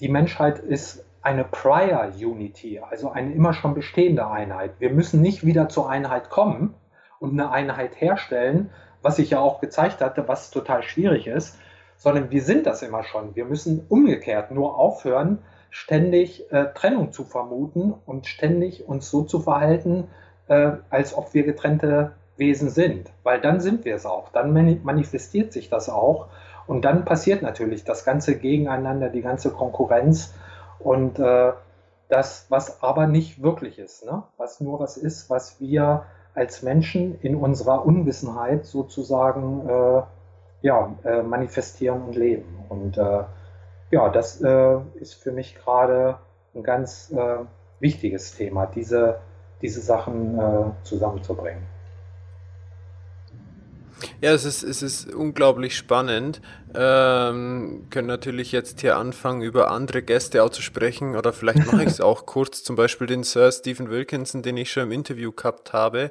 die Menschheit ist eine Prior Unity, also eine immer schon bestehende Einheit. Wir müssen nicht wieder zur Einheit kommen und eine Einheit herstellen, was ich ja auch gezeigt hatte, was total schwierig ist, sondern wir sind das immer schon. Wir müssen umgekehrt nur aufhören, ständig äh, Trennung zu vermuten und ständig uns so zu verhalten, äh, als ob wir getrennte Wesen sind. Weil dann sind wir es auch. Dann manifestiert sich das auch. Und dann passiert natürlich das ganze Gegeneinander, die ganze Konkurrenz und äh, das, was aber nicht wirklich ist, ne? was nur was ist, was wir als Menschen in unserer Unwissenheit sozusagen äh, ja, äh, manifestieren und leben. Und äh, ja, das äh, ist für mich gerade ein ganz äh, wichtiges Thema, diese, diese Sachen zusammenzubringen. Ja, es ist, es ist unglaublich spannend. Ähm, können natürlich jetzt hier anfangen, über andere Gäste auch zu sprechen, oder vielleicht mache ich es auch kurz, zum Beispiel den Sir Stephen Wilkinson, den ich schon im Interview gehabt habe.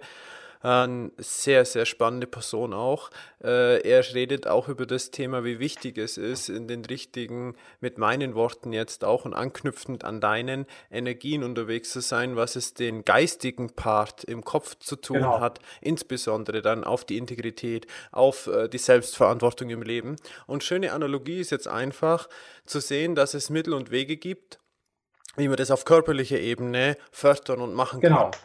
Eine sehr, sehr spannende Person auch. Äh, er redet auch über das Thema, wie wichtig es ist, in den richtigen, mit meinen Worten jetzt auch und anknüpfend an deinen Energien unterwegs zu sein, was es den geistigen Part im Kopf zu tun genau. hat, insbesondere dann auf die Integrität, auf äh, die Selbstverantwortung im Leben. Und schöne Analogie ist jetzt einfach zu sehen, dass es Mittel und Wege gibt, wie man das auf körperlicher Ebene fördern und machen genau. kann.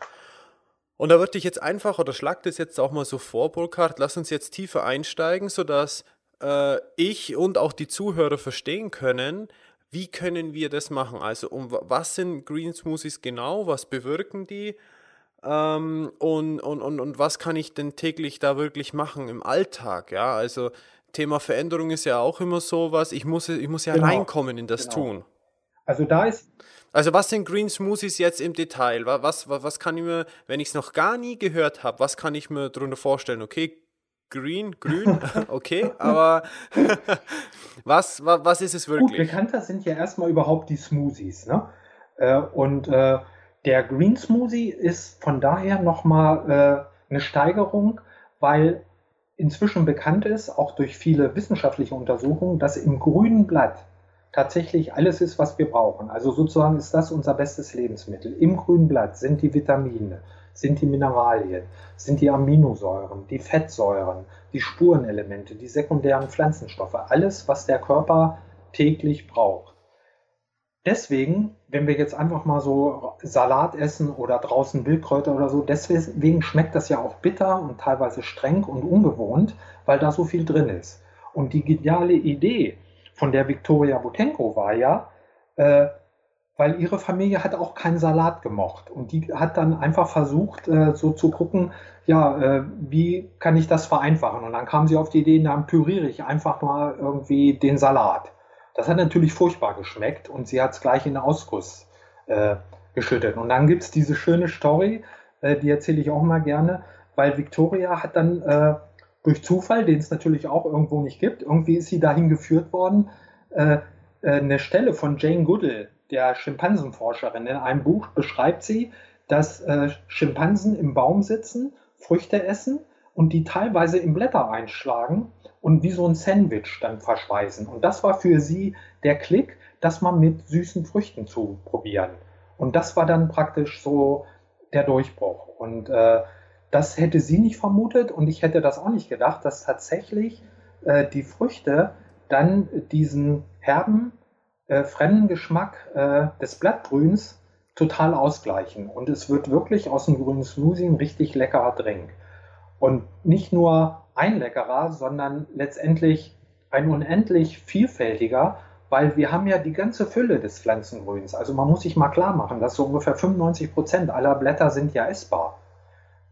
Und da würde ich jetzt einfach, oder schlag das jetzt auch mal so vor, Burkhard, lass uns jetzt tiefer einsteigen, sodass äh, ich und auch die Zuhörer verstehen können, wie können wir das machen? Also, um was sind Green Smoothies genau? Was bewirken die? Ähm, und, und, und, und was kann ich denn täglich da wirklich machen im Alltag? Ja, also Thema Veränderung ist ja auch immer so was. Ich muss, ich muss ja genau. reinkommen in das genau. Tun. Also da ist also was sind Green Smoothies jetzt im Detail? Was, was, was kann ich mir, wenn ich es noch gar nie gehört habe, was kann ich mir darunter vorstellen? Okay, Green, grün, okay, aber was, was, was ist es wirklich? Gut, bekannter sind ja erstmal überhaupt die Smoothies. Ne? Äh, und äh, der Green Smoothie ist von daher nochmal äh, eine Steigerung, weil inzwischen bekannt ist, auch durch viele wissenschaftliche Untersuchungen, dass im grünen Blatt tatsächlich alles ist, was wir brauchen. Also sozusagen ist das unser bestes Lebensmittel. Im grünen Blatt sind die Vitamine, sind die Mineralien, sind die Aminosäuren, die Fettsäuren, die Spurenelemente, die sekundären Pflanzenstoffe, alles, was der Körper täglich braucht. Deswegen, wenn wir jetzt einfach mal so Salat essen oder draußen Wildkräuter oder so, deswegen schmeckt das ja auch bitter und teilweise streng und ungewohnt, weil da so viel drin ist. Und die geniale Idee, von der Viktoria Butenko war ja, äh, weil ihre Familie hat auch keinen Salat gemocht. Und die hat dann einfach versucht, äh, so zu gucken, ja, äh, wie kann ich das vereinfachen? Und dann kam sie auf die Idee, dann püriere ich einfach mal irgendwie den Salat. Das hat natürlich furchtbar geschmeckt und sie hat es gleich in den Ausguss äh, geschüttet. Und dann gibt es diese schöne Story, äh, die erzähle ich auch mal gerne, weil Victoria hat dann äh, durch Zufall, den es natürlich auch irgendwo nicht gibt, irgendwie ist sie dahin geführt worden, äh, äh, eine Stelle von Jane Goodall, der Schimpansenforscherin, in einem Buch beschreibt sie, dass äh, Schimpansen im Baum sitzen, Früchte essen und die teilweise in Blätter einschlagen und wie so ein Sandwich dann verschweißen. Und das war für sie der Klick, das mal mit süßen Früchten zu probieren. Und das war dann praktisch so der Durchbruch. Und äh, das hätte sie nicht vermutet und ich hätte das auch nicht gedacht, dass tatsächlich äh, die Früchte dann diesen herben, äh, fremden Geschmack äh, des Blattgrüns total ausgleichen. Und es wird wirklich aus dem grünen Smoothie ein richtig leckerer Drink. Und nicht nur ein leckerer, sondern letztendlich ein unendlich vielfältiger, weil wir haben ja die ganze Fülle des Pflanzengrüns. Also man muss sich mal klar machen, dass so ungefähr 95 Prozent aller Blätter sind ja essbar.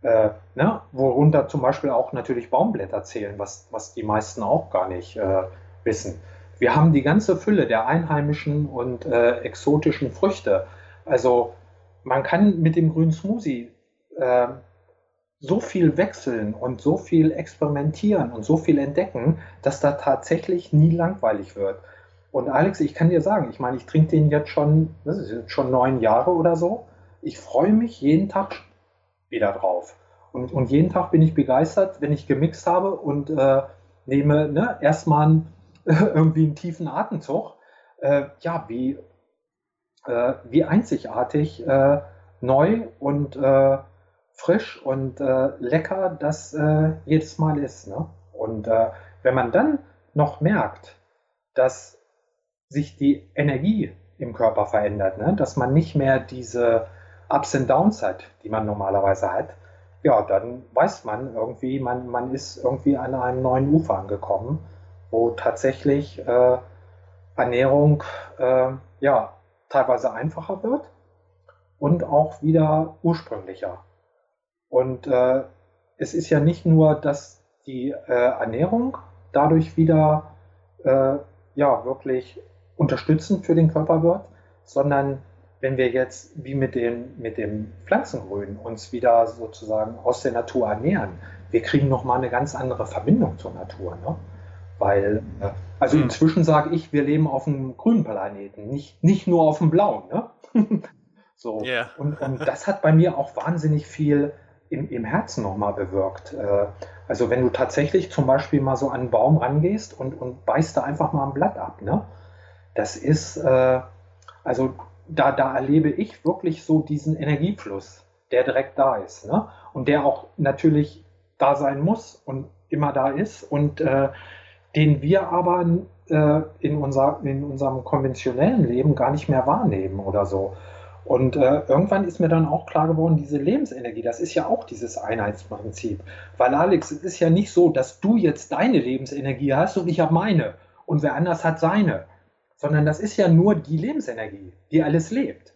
Äh, ne? Worunter zum Beispiel auch natürlich Baumblätter zählen, was, was die meisten auch gar nicht äh, wissen. Wir haben die ganze Fülle der einheimischen und äh, exotischen Früchte. Also man kann mit dem grünen Smoothie äh, so viel wechseln und so viel experimentieren und so viel entdecken, dass da tatsächlich nie langweilig wird. Und Alex, ich kann dir sagen, ich meine, ich trinke den jetzt schon, das ist jetzt schon neun Jahre oder so. Ich freue mich jeden Tag wieder drauf. Und, und jeden Tag bin ich begeistert, wenn ich gemixt habe und äh, nehme ne, erstmal irgendwie einen tiefen Atemzug. Äh, ja, wie, äh, wie einzigartig äh, neu und äh, frisch und äh, lecker das jedes Mal ist. Ne? Und wenn man dann noch merkt, dass sich die Energie im Körper verändert, ne? dass man nicht mehr diese Ups and Downs hat, die man normalerweise hat, ja, dann weiß man irgendwie, man, man ist irgendwie an einem neuen Ufer angekommen, wo tatsächlich äh, Ernährung äh, ja, teilweise einfacher wird und auch wieder ursprünglicher. Und äh, es ist ja nicht nur, dass die äh, Ernährung dadurch wieder äh, ja, wirklich unterstützend für den Körper wird, sondern wenn wir jetzt wie mit dem, mit dem Pflanzengrün uns wieder sozusagen aus der Natur ernähren, wir kriegen nochmal eine ganz andere Verbindung zur Natur. Ne? Weil, äh, also mhm. inzwischen sage ich, wir leben auf einem grünen Planeten, nicht, nicht nur auf dem blauen. Ne? so. Yeah. und, und das hat bei mir auch wahnsinnig viel im, im Herzen nochmal bewirkt. Äh, also wenn du tatsächlich zum Beispiel mal so an einen Baum rangehst und, und beißt da einfach mal ein Blatt ab, ne? das ist, äh, also da, da erlebe ich wirklich so diesen Energiefluss, der direkt da ist. Ne? Und der auch natürlich da sein muss und immer da ist und äh, den wir aber äh, in, unser, in unserem konventionellen Leben gar nicht mehr wahrnehmen oder so. Und äh, irgendwann ist mir dann auch klar geworden, diese Lebensenergie, das ist ja auch dieses Einheitsprinzip. Weil Alex, es ist ja nicht so, dass du jetzt deine Lebensenergie hast und ich habe meine und wer anders hat seine sondern das ist ja nur die Lebensenergie, die alles lebt.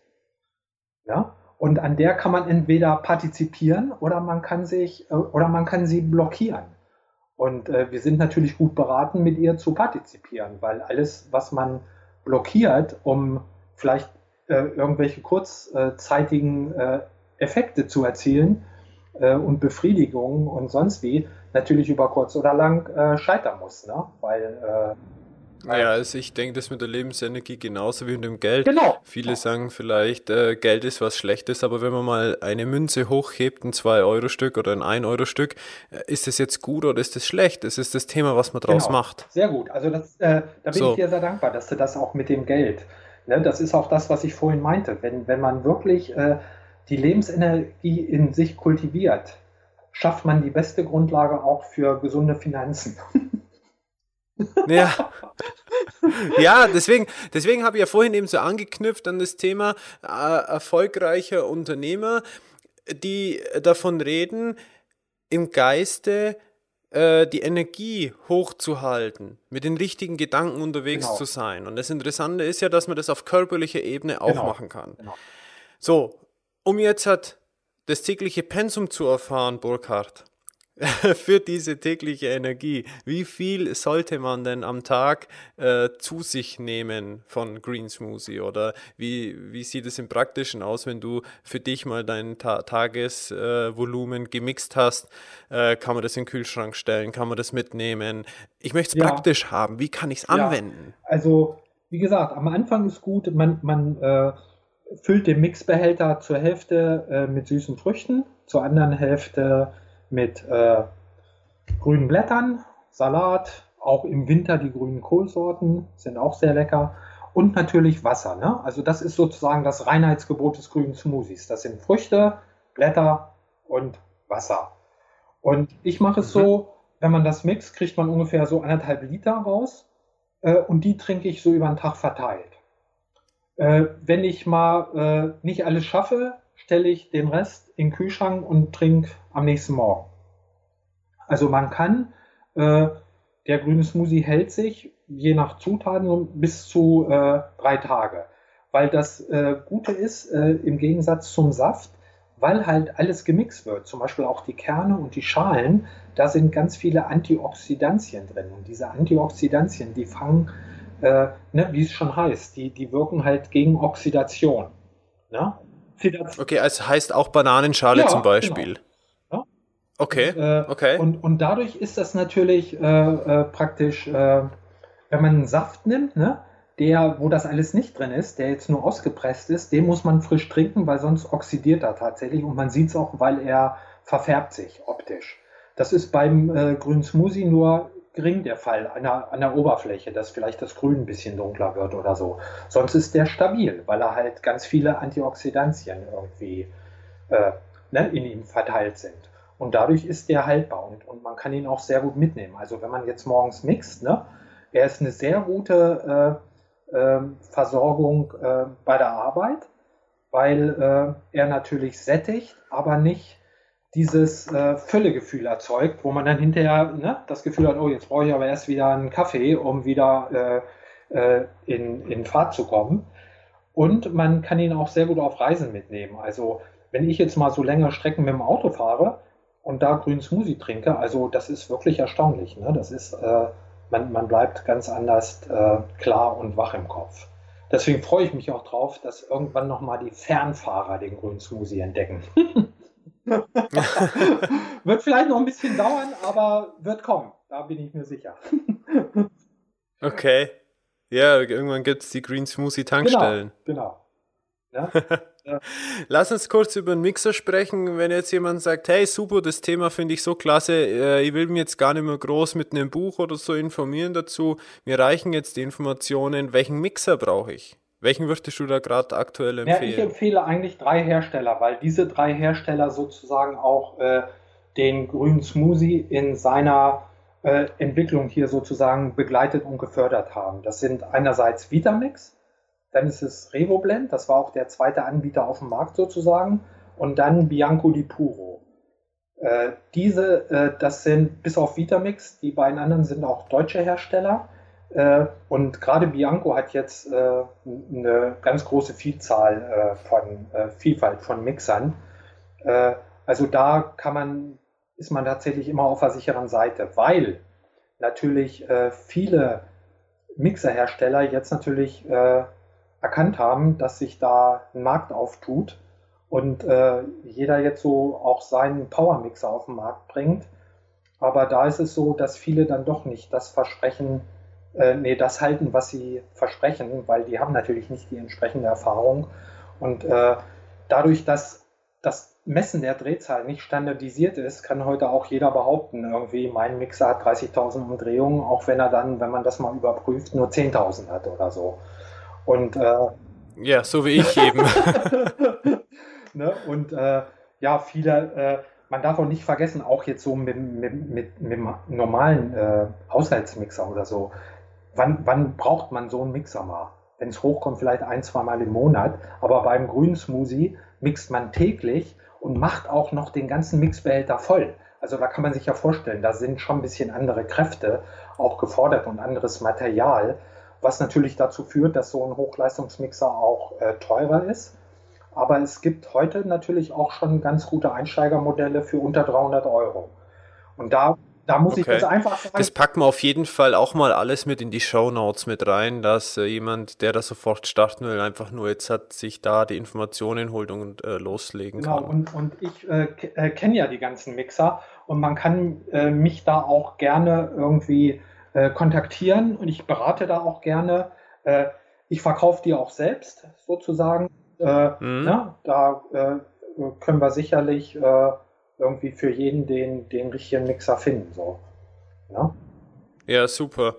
Ja? Und an der kann man entweder partizipieren oder man kann sich äh, oder man kann sie blockieren. Und äh, wir sind natürlich gut beraten, mit ihr zu partizipieren, weil alles, was man blockiert, um vielleicht äh, irgendwelche kurzzeitigen äh, Effekte zu erzielen äh, und Befriedigungen und sonst wie, natürlich über kurz oder lang äh, scheitern muss. Ne? Weil naja, also ich denke, das mit der Lebensenergie genauso wie mit dem Geld. Genau. Viele sagen vielleicht, äh, Geld ist was Schlechtes, aber wenn man mal eine Münze hochhebt, ein 2-Euro-Stück oder ein 1-Euro-Stück, äh, ist das jetzt gut oder ist das schlecht? Das ist das Thema, was man draus genau. macht. Sehr gut. Also das, äh, da bin so. ich dir sehr dankbar, dass du das auch mit dem Geld, ne, das ist auch das, was ich vorhin meinte. Wenn, wenn man wirklich äh, die Lebensenergie in sich kultiviert, schafft man die beste Grundlage auch für gesunde Finanzen. Ja. ja, deswegen, deswegen habe ich ja vorhin eben so angeknüpft an das Thema äh, erfolgreicher Unternehmer, die davon reden, im Geiste äh, die Energie hochzuhalten, mit den richtigen Gedanken unterwegs genau. zu sein. Und das Interessante ist ja, dass man das auf körperlicher Ebene auch genau. machen kann. Genau. So, um jetzt halt das tägliche Pensum zu erfahren, Burkhard, für diese tägliche Energie. Wie viel sollte man denn am Tag äh, zu sich nehmen von Green Smoothie? Oder wie, wie sieht es im Praktischen aus, wenn du für dich mal dein Ta Tagesvolumen äh, gemixt hast? Äh, kann man das in den Kühlschrank stellen? Kann man das mitnehmen? Ich möchte es ja. praktisch haben. Wie kann ich es anwenden? Ja. Also, wie gesagt, am Anfang ist gut, man, man äh, füllt den Mixbehälter zur Hälfte äh, mit süßen Früchten, zur anderen Hälfte mit äh, grünen Blättern, Salat, auch im Winter die grünen Kohlsorten sind auch sehr lecker und natürlich Wasser. Ne? Also das ist sozusagen das Reinheitsgebot des grünen Smoothies. Das sind Früchte, Blätter und Wasser. Und ich mache es mhm. so, wenn man das mixt, kriegt man ungefähr so anderthalb Liter raus äh, und die trinke ich so über den Tag verteilt. Äh, wenn ich mal äh, nicht alles schaffe, stelle ich den Rest in den Kühlschrank und trinke am nächsten Morgen. Also man kann, äh, der grüne Smoothie hält sich je nach Zutaten bis zu äh, drei Tage. Weil das äh, Gute ist, äh, im Gegensatz zum Saft, weil halt alles gemixt wird, zum Beispiel auch die Kerne und die Schalen, da sind ganz viele Antioxidantien drin. Und diese Antioxidantien, die fangen, äh, ne, wie es schon heißt, die, die wirken halt gegen Oxidation. Ne? Okay, also heißt auch Bananenschale ja, zum Beispiel. Genau. Okay, und, äh, okay. Und, und dadurch ist das natürlich äh, äh, praktisch, äh, wenn man einen Saft nimmt, ne, der, wo das alles nicht drin ist, der jetzt nur ausgepresst ist, den muss man frisch trinken, weil sonst oxidiert er tatsächlich und man sieht es auch, weil er verfärbt sich optisch. Das ist beim äh, grünen Smoothie nur gering der Fall an der, an der Oberfläche, dass vielleicht das Grün ein bisschen dunkler wird oder so. Sonst ist der stabil, weil er halt ganz viele Antioxidantien irgendwie äh, ne, in ihm verteilt sind. Und dadurch ist der haltbar und, und man kann ihn auch sehr gut mitnehmen. Also wenn man jetzt morgens mixt, ne, er ist eine sehr gute äh, äh, Versorgung äh, bei der Arbeit, weil äh, er natürlich sättigt, aber nicht dieses äh, Völlegefühl erzeugt, wo man dann hinterher ne, das Gefühl hat, oh, jetzt brauche ich aber erst wieder einen Kaffee, um wieder äh, in, in Fahrt zu kommen. Und man kann ihn auch sehr gut auf Reisen mitnehmen. Also wenn ich jetzt mal so längere Strecken mit dem Auto fahre und da grünen Smoothie trinke, also das ist wirklich erstaunlich. Ne? Das ist, äh, man, man bleibt ganz anders äh, klar und wach im Kopf. Deswegen freue ich mich auch drauf, dass irgendwann nochmal die Fernfahrer den grünen Smoothie entdecken. wird vielleicht noch ein bisschen dauern, aber wird kommen. Da bin ich mir sicher. okay. Ja, irgendwann gibt es die Green Smoothie Tankstellen. Genau. genau. Ja? Lass uns kurz über den Mixer sprechen. Wenn jetzt jemand sagt, hey, super, das Thema finde ich so klasse, äh, ich will mich jetzt gar nicht mehr groß mit einem Buch oder so informieren dazu. Mir reichen jetzt die Informationen. Welchen Mixer brauche ich? Welchen würdest du da gerade aktuell empfehlen? Ja, ich empfehle eigentlich drei Hersteller, weil diese drei Hersteller sozusagen auch äh, den grünen Smoothie in seiner äh, Entwicklung hier sozusagen begleitet und gefördert haben. Das sind einerseits Vitamix, dann ist es RevoBlend, das war auch der zweite Anbieter auf dem Markt sozusagen, und dann Bianco di Puro. Äh, diese, äh, das sind bis auf Vitamix, die beiden anderen sind auch deutsche Hersteller. Äh, und gerade Bianco hat jetzt äh, eine ganz große Vielzahl äh, von Vielfalt von Mixern. also da kann man, ist man tatsächlich immer auf der sicheren Seite, weil natürlich viele Mixerhersteller jetzt natürlich erkannt haben, dass sich da ein Markt auftut und jeder jetzt so auch seinen Power-Mixer auf den Markt bringt. Aber da ist es so, dass viele dann doch nicht das Versprechen äh, nee, das halten, was sie versprechen, weil die haben natürlich nicht die entsprechende Erfahrung. Und äh, dadurch, dass das Messen der Drehzahl nicht standardisiert ist, kann heute auch jeder behaupten, irgendwie mein Mixer hat 30.000 Umdrehungen, auch wenn er dann, wenn man das mal überprüft, nur 10.000 hat oder so. Und äh, ja, so wie ich eben. ne? Und äh, ja, viele, äh, man darf auch nicht vergessen, auch jetzt so mit, mit, mit, mit dem normalen äh, Haushaltsmixer oder so, wann, wann braucht man so einen Mixer mal? Wenn es hochkommt, vielleicht ein, zwei Mal im Monat. Aber beim grünen Smoothie mixt man täglich und macht auch noch den ganzen Mixbehälter voll. Also da kann man sich ja vorstellen, da sind schon ein bisschen andere Kräfte auch gefordert und anderes Material, was natürlich dazu führt, dass so ein Hochleistungsmixer auch äh, teurer ist. Aber es gibt heute natürlich auch schon ganz gute Einsteigermodelle für unter 300 Euro. Und da da muss okay. ich das einfach sagen. Das packen wir auf jeden Fall auch mal alles mit in die Show Notes mit rein, dass äh, jemand, der da sofort starten will, einfach nur jetzt hat, sich da die Informationen holt und äh, loslegen genau, kann. Und, und ich äh, äh, kenne ja die ganzen Mixer und man kann äh, mich da auch gerne irgendwie äh, kontaktieren und ich berate da auch gerne. ich verkaufe die auch selbst sozusagen. Mhm. Ja, da können wir sicherlich irgendwie für jeden den, den richtigen Mixer finden. So. Ja? Ja, super.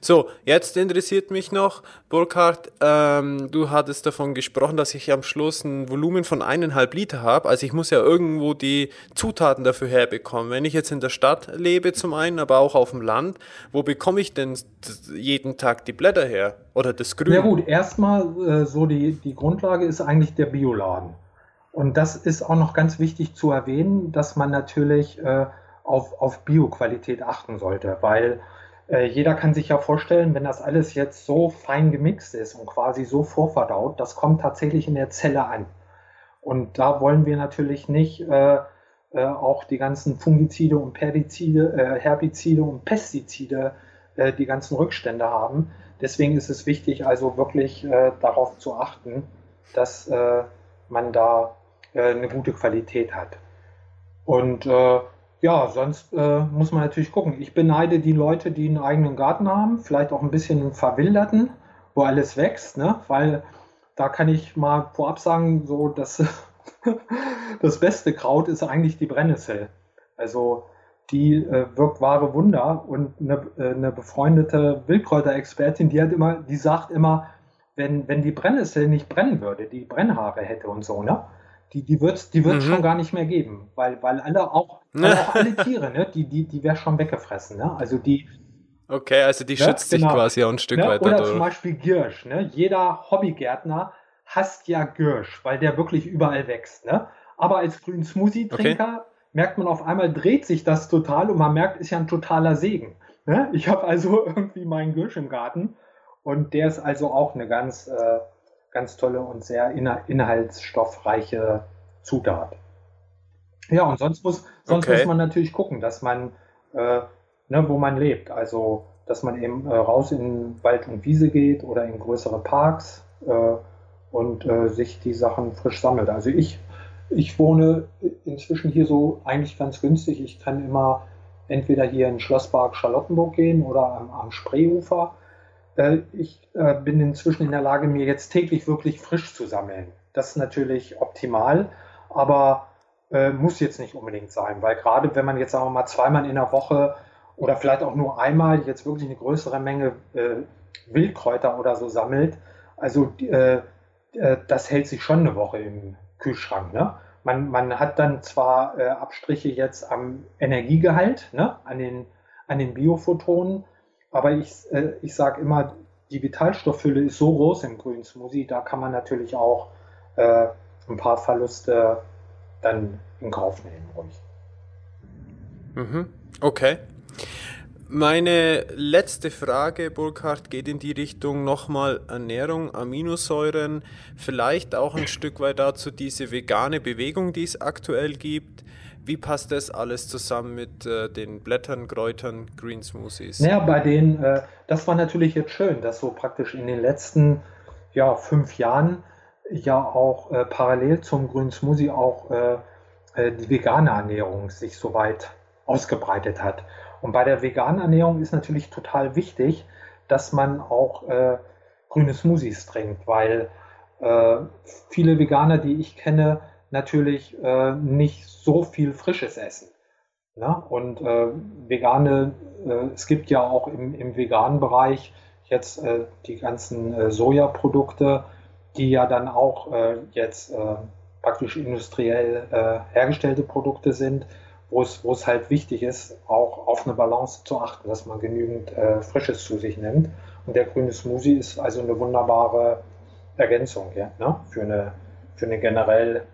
So, jetzt interessiert mich noch, Burkhard, ähm, du hattest davon gesprochen, dass ich am Schluss ein Volumen von eineinhalb Liter habe. Also ich muss ja irgendwo die Zutaten dafür herbekommen. Wenn ich jetzt in der Stadt lebe zum einen, aber auch auf dem Land, wo bekomme ich denn jeden Tag die Blätter her? Oder das Grün? Ja gut, erstmal äh, so die, die Grundlage ist eigentlich der Bioladen. Und das ist auch noch ganz wichtig zu erwähnen, dass man natürlich äh, auf, auf Bioqualität achten sollte, weil äh, jeder kann sich ja vorstellen, wenn das alles jetzt so fein gemixt ist und quasi so vorverdaut, das kommt tatsächlich in der Zelle an. Und da wollen wir natürlich nicht äh, äh, auch die ganzen Fungizide und Perizide, äh, Herbizide und Pestizide, äh, die ganzen Rückstände haben. Deswegen ist es wichtig, also wirklich darauf zu achten, dass man da eine gute Qualität hat. Und ja, sonst äh, muss man natürlich gucken. Ich beneide die Leute, die einen eigenen Garten haben, vielleicht auch ein bisschen einen verwilderten, wo alles wächst, ne? weil da kann ich mal vorab sagen, so dass das beste Kraut ist eigentlich die Brennnessel. Also die äh, wirkt wahre Wunder und eine, äh, eine befreundete Wildkräuterexpertin, die hat immer, die sagt immer, wenn, wenn die Brennnessel nicht brennen würde, die Brennhaare hätte und so, ne? Die, die wird es die wird's mhm. schon gar nicht mehr geben, weil, weil alle auch, weil auch alle Tiere, ne, die, die, die wäre schon weggefressen. Ne? Also die. Okay, also die ne, schützt genau, sich quasi auch ein Stück ne? weiter. Oder durch. zum Beispiel Girsch. Ne? Jeder Hobbygärtner hasst ja Girsch, weil der wirklich überall wächst. Ne? Aber als grünen Smoothie-Trinker okay. merkt man auf einmal, dreht sich das total und man merkt, ist ja ein totaler Segen. Ne? Ich habe also irgendwie meinen Girsch im Garten und der ist also auch eine ganz. Äh, ganz tolle und sehr inhaltsstoffreiche Zutat. Ja, und sonst muss, sonst okay. muss man natürlich gucken, dass man, äh, ne, wo man lebt, also dass man eben äh, raus in Wald und Wiese geht oder in größere Parks äh, und äh, sich die Sachen frisch sammelt. Also ich, ich wohne inzwischen hier so eigentlich ganz günstig. Ich kann immer entweder hier in Schlosspark Charlottenburg gehen oder am, am Spreeufer ich äh, bin inzwischen in der Lage, mir jetzt täglich wirklich frisch zu sammeln. Das ist natürlich optimal, aber äh, muss jetzt nicht unbedingt sein, weil gerade wenn man jetzt sagen wir mal zweimal in der Woche oder vielleicht auch nur einmal jetzt wirklich eine größere Menge äh, Wildkräuter oder so sammelt, also äh, äh, das hält sich schon eine Woche im Kühlschrank. Ne? Man, man hat dann zwar Abstriche jetzt am Energiegehalt, ne? an den, an den Biophotonen, aber ich, äh, ich sage immer, die Vitalstofffülle ist so groß im grünen Smoothie, da kann man natürlich auch äh, ein paar Verluste dann in Kauf nehmen, ruhig. Mhm. Okay. Meine letzte Frage, Burkhard, geht in die Richtung nochmal Ernährung, Aminosäuren, vielleicht auch ein Stück weit dazu diese vegane Bewegung, die es aktuell gibt. Wie passt das alles zusammen mit äh, den Blättern, Kräutern, Green Smoothies? Naja, bei den, äh, das war natürlich jetzt schön, dass so praktisch in den letzten ja, fünf Jahren ja auch äh, parallel zum Green Smoothie auch äh, äh, die vegane Ernährung sich so weit ausgebreitet hat. Und bei der veganen Ernährung ist natürlich total wichtig, dass man auch äh, grüne Smoothies trinkt, weil viele Veganer, die ich kenne, natürlich äh, nicht so viel frisches Essen. Ne? Und äh, vegane, äh, es gibt ja auch im, im veganen Bereich jetzt äh, die ganzen äh, Sojaprodukte, die ja dann auch äh, jetzt praktisch industriell hergestellte Produkte sind, wo es, wo es halt wichtig ist, auch auf eine Balance zu achten, dass man genügend Frisches zu sich nimmt. Und der grüne Smoothie ist also eine wunderbare Ergänzung ja, ne? für, eine, für eine generell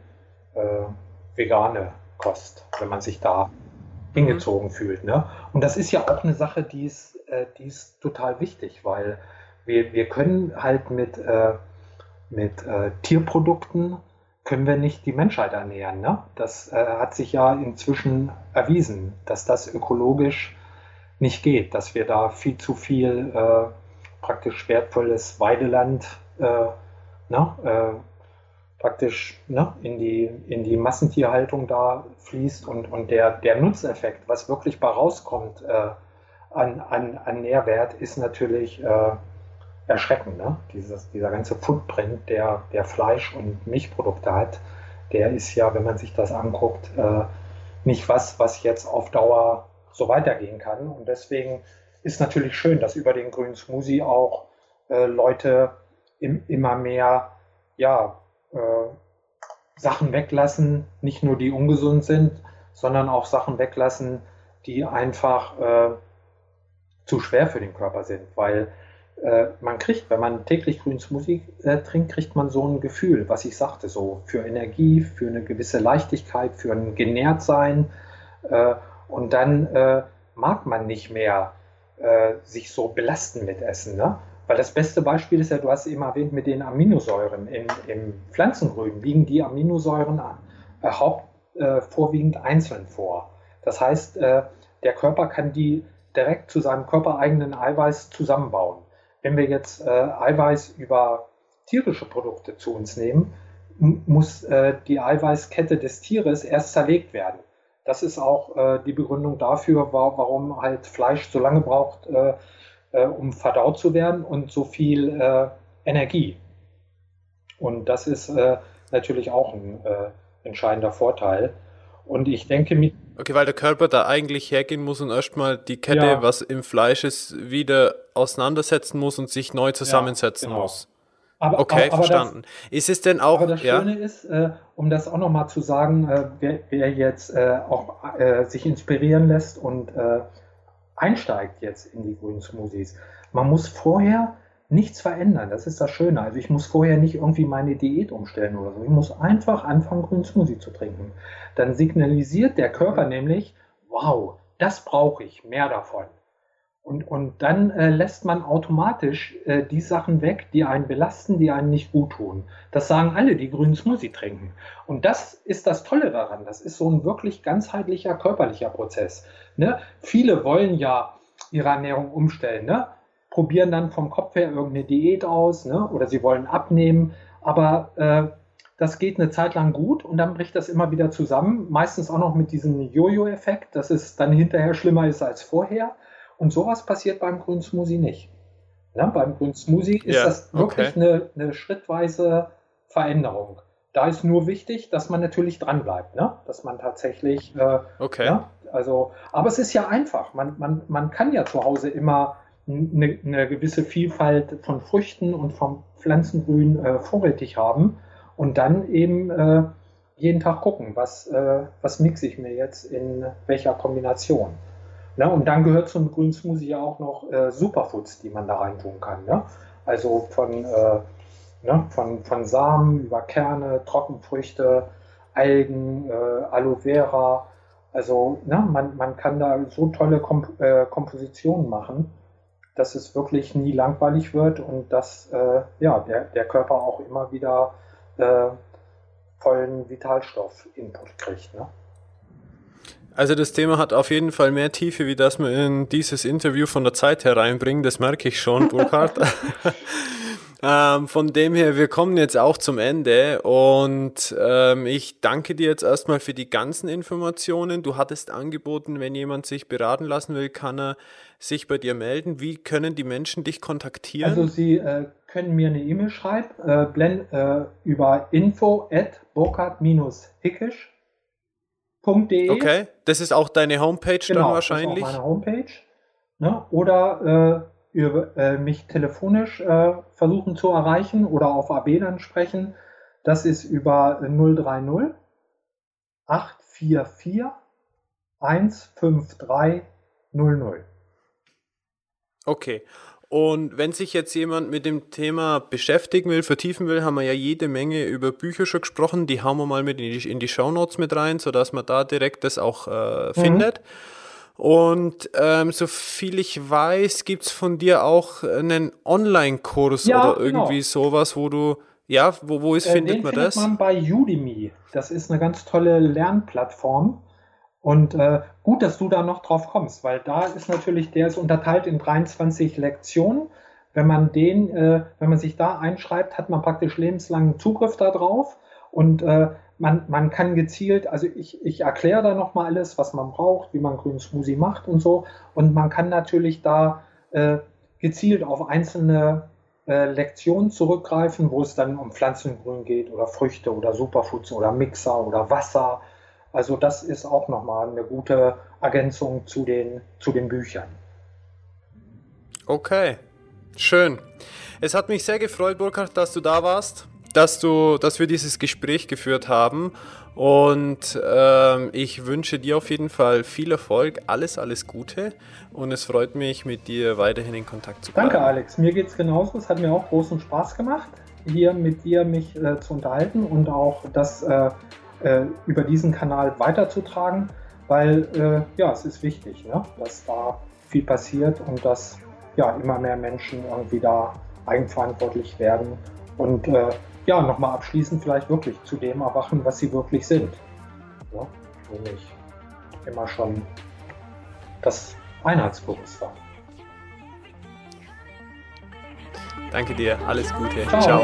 vegane Kost, wenn man sich da hingezogen mhm. fühlt. Ne? Und das ist ja auch eine Sache, die ist, äh, die ist total wichtig, weil wir, wir können halt mit, äh, mit äh, Tierprodukten können wir nicht die Menschheit ernähren. Ne? Das äh, hat sich ja inzwischen erwiesen, dass das ökologisch nicht geht, dass wir da viel zu viel äh, praktisch wertvolles Weideland äh, ne, äh, praktisch ne, in, die, in die Massentierhaltung da fließt und, und der, der Nutzeffekt, was wirklich bei rauskommt äh, an, an, an Nährwert, ist natürlich äh, erschreckend. Ne? Dieses, dieser ganze Footprint, der, der Fleisch- und Milchprodukte hat, der ist ja, wenn man sich das anguckt, äh, nicht was, was jetzt auf Dauer so weitergehen kann. Und deswegen ist natürlich schön, dass über den grünen Smoothie auch äh, Leute im, immer mehr ja, Sachen weglassen, nicht nur die ungesund sind, sondern auch Sachen weglassen, die einfach äh, zu schwer für den Körper sind, weil äh, man kriegt, wenn man täglich grünen Smoothie äh, trinkt, kriegt man so ein Gefühl, was ich sagte, so für Energie, für eine gewisse Leichtigkeit, für ein Genährtsein äh, und dann äh, mag man nicht mehr äh, sich so belasten mit Essen. Ne? Weil das beste Beispiel ist ja, du hast eben erwähnt, mit den Aminosäuren. In, Im Pflanzengrün liegen die Aminosäuren äh, haupt, äh, vorwiegend einzeln vor. Das heißt, äh, der Körper kann die direkt zu seinem körpereigenen Eiweiß zusammenbauen. Wenn wir jetzt äh, Eiweiß über tierische Produkte zu uns nehmen, muss äh, die Eiweißkette des Tieres erst zerlegt werden. Das ist auch äh, die Begründung dafür, warum halt Fleisch so lange braucht, äh, äh, um verdaut zu werden und so viel äh, Energie. Und das ist äh, natürlich auch ein äh, entscheidender Vorteil. Und ich denke mit. Okay, weil der Körper da eigentlich hergehen muss und erstmal die Kette, ja. was im Fleisch ist, wieder auseinandersetzen muss und sich neu zusammensetzen ja, genau. muss. Aber, okay, aber, aber verstanden. Das, ist es denn auch. Aber das ja? Schöne ist, äh, um das auch nochmal zu sagen, äh, wer, wer, jetzt äh, auch äh, sich inspirieren lässt und äh, einsteigt jetzt in die grünen Smoothies, man muss vorher nichts verändern. Das ist das Schöne. Also ich muss vorher nicht irgendwie meine Diät umstellen oder so. Ich muss einfach anfangen, grünen Smoothie zu trinken. Dann signalisiert der Körper nämlich, wow, das brauche ich, mehr davon. Und, und dann äh, lässt man automatisch äh, die Sachen weg, die einen belasten, die einen nicht gut tun. Das sagen alle, die grünen Smoothie trinken. Und das ist das Tolle daran. Das ist so ein wirklich ganzheitlicher körperlicher Prozess. Ne? Viele wollen ja ihre Ernährung umstellen, ne? probieren dann vom Kopf her irgendeine Diät aus ne? oder sie wollen abnehmen. Aber äh, das geht eine Zeit lang gut und dann bricht das immer wieder zusammen. Meistens auch noch mit diesem Jojo-Effekt, dass es dann hinterher schlimmer ist als vorher. Und sowas passiert beim grünen Smoothie nicht. Ja, beim grünen Smoothie ist ja, das wirklich okay. eine, eine, schrittweise Veränderung. Da ist nur wichtig, dass man natürlich dran bleibt, ne? dass man tatsächlich. Äh, okay. Ja, also, aber es ist ja einfach. Man, man, man kann ja zu Hause immer eine, eine gewisse Vielfalt von Früchten und vom Pflanzengrün äh, vorrätig haben und dann eben äh, jeden Tag gucken, was, äh, was mixe ich mir jetzt in welcher Kombination. Ne? Und dann gehört zum grünen Smoothie ja auch noch äh, Superfoods, die man da reintun kann. Ne? Also von, äh, ne? von, von Samen über Kerne, Trockenfrüchte, Algen, äh, Aloe Vera. Also ne? man, man kann da so tolle Komp äh, Kompositionen machen, dass es wirklich nie langweilig wird und dass äh, ja, der, der Körper auch immer wieder äh, vollen Vitalstoff-Input kriegt. Ne? Also das Thema hat auf jeden Fall mehr Tiefe, wie das wir in dieses Interview von der Zeit hereinbringen. Das merke ich schon, Burkhard. ähm, von dem her, wir kommen jetzt auch zum Ende und ähm, ich danke dir jetzt erstmal für die ganzen Informationen. Du hattest angeboten, wenn jemand sich beraten lassen will, kann er sich bei dir melden. Wie können die Menschen dich kontaktieren? Also sie äh, können mir eine E-Mail schreiben, äh, blend, äh, über info at burkhard-hickisch www.ecom.de. Okay, das ist auch deine Homepage genau, dann wahrscheinlich. Das ist auch meine Homepage. Ne? Oder äh, über, äh, mich telefonisch äh, versuchen zu erreichen oder auf AB dann sprechen. Das ist über 030 844 153 00. Okay. Und wenn sich jetzt jemand mit dem Thema beschäftigen will, vertiefen will, haben wir ja jede Menge über Bücher schon gesprochen. Die hauen wir mal mit in die, in die Shownotes mit rein, sodass man da direkt das auch äh, mhm. findet. Und ähm, so viel ich weiß, gibt es von dir auch einen Online-Kurs ja, oder genau. irgendwie genau. sowas, wo du Ja, wo, wo ist, Äh, findet den man findet das? man bei Udemy. Das ist eine ganz tolle Lernplattform. Und äh, gut, dass du da noch drauf kommst, weil da ist natürlich, der ist unterteilt in 23 Lektionen. Wenn man den, äh, wenn man sich da einschreibt, hat man praktisch lebenslangen Zugriff darauf und äh, man, man kann gezielt, also ich, ich erkläre da nochmal alles, was man braucht, wie man grünen Smoothie macht und so. Und man kann natürlich da äh, gezielt auf einzelne äh, Lektionen zurückgreifen, wo es dann um Pflanzengrün geht oder Früchte oder Superfoods oder Mixer oder Wasser. Also das ist auch nochmal eine gute Ergänzung zu den, zu den Büchern. Okay, schön. Es hat mich sehr gefreut, Burkhard, dass du da warst, dass, du, dass wir dieses Gespräch geführt haben. Und ähm, ich wünsche dir auf jeden Fall viel Erfolg, alles, alles Gute. Und es freut mich, mit dir weiterhin in Kontakt zu bleiben. Danke, Alex. Mir geht es genauso. Es hat mir auch großen Spaß gemacht, hier mit dir mich äh, zu unterhalten und auch das äh, äh, über diesen Kanal weiterzutragen, weil äh, ja, es ist wichtig, ne? dass da viel passiert und dass ja immer mehr Menschen irgendwie da eigenverantwortlich werden und äh, ja, nochmal abschließend vielleicht wirklich zu dem erwachen, was sie wirklich sind. Ja? Nämlich immer schon das Einheitsbewusstsein. Danke dir, alles Gute. Ciao. Ciao.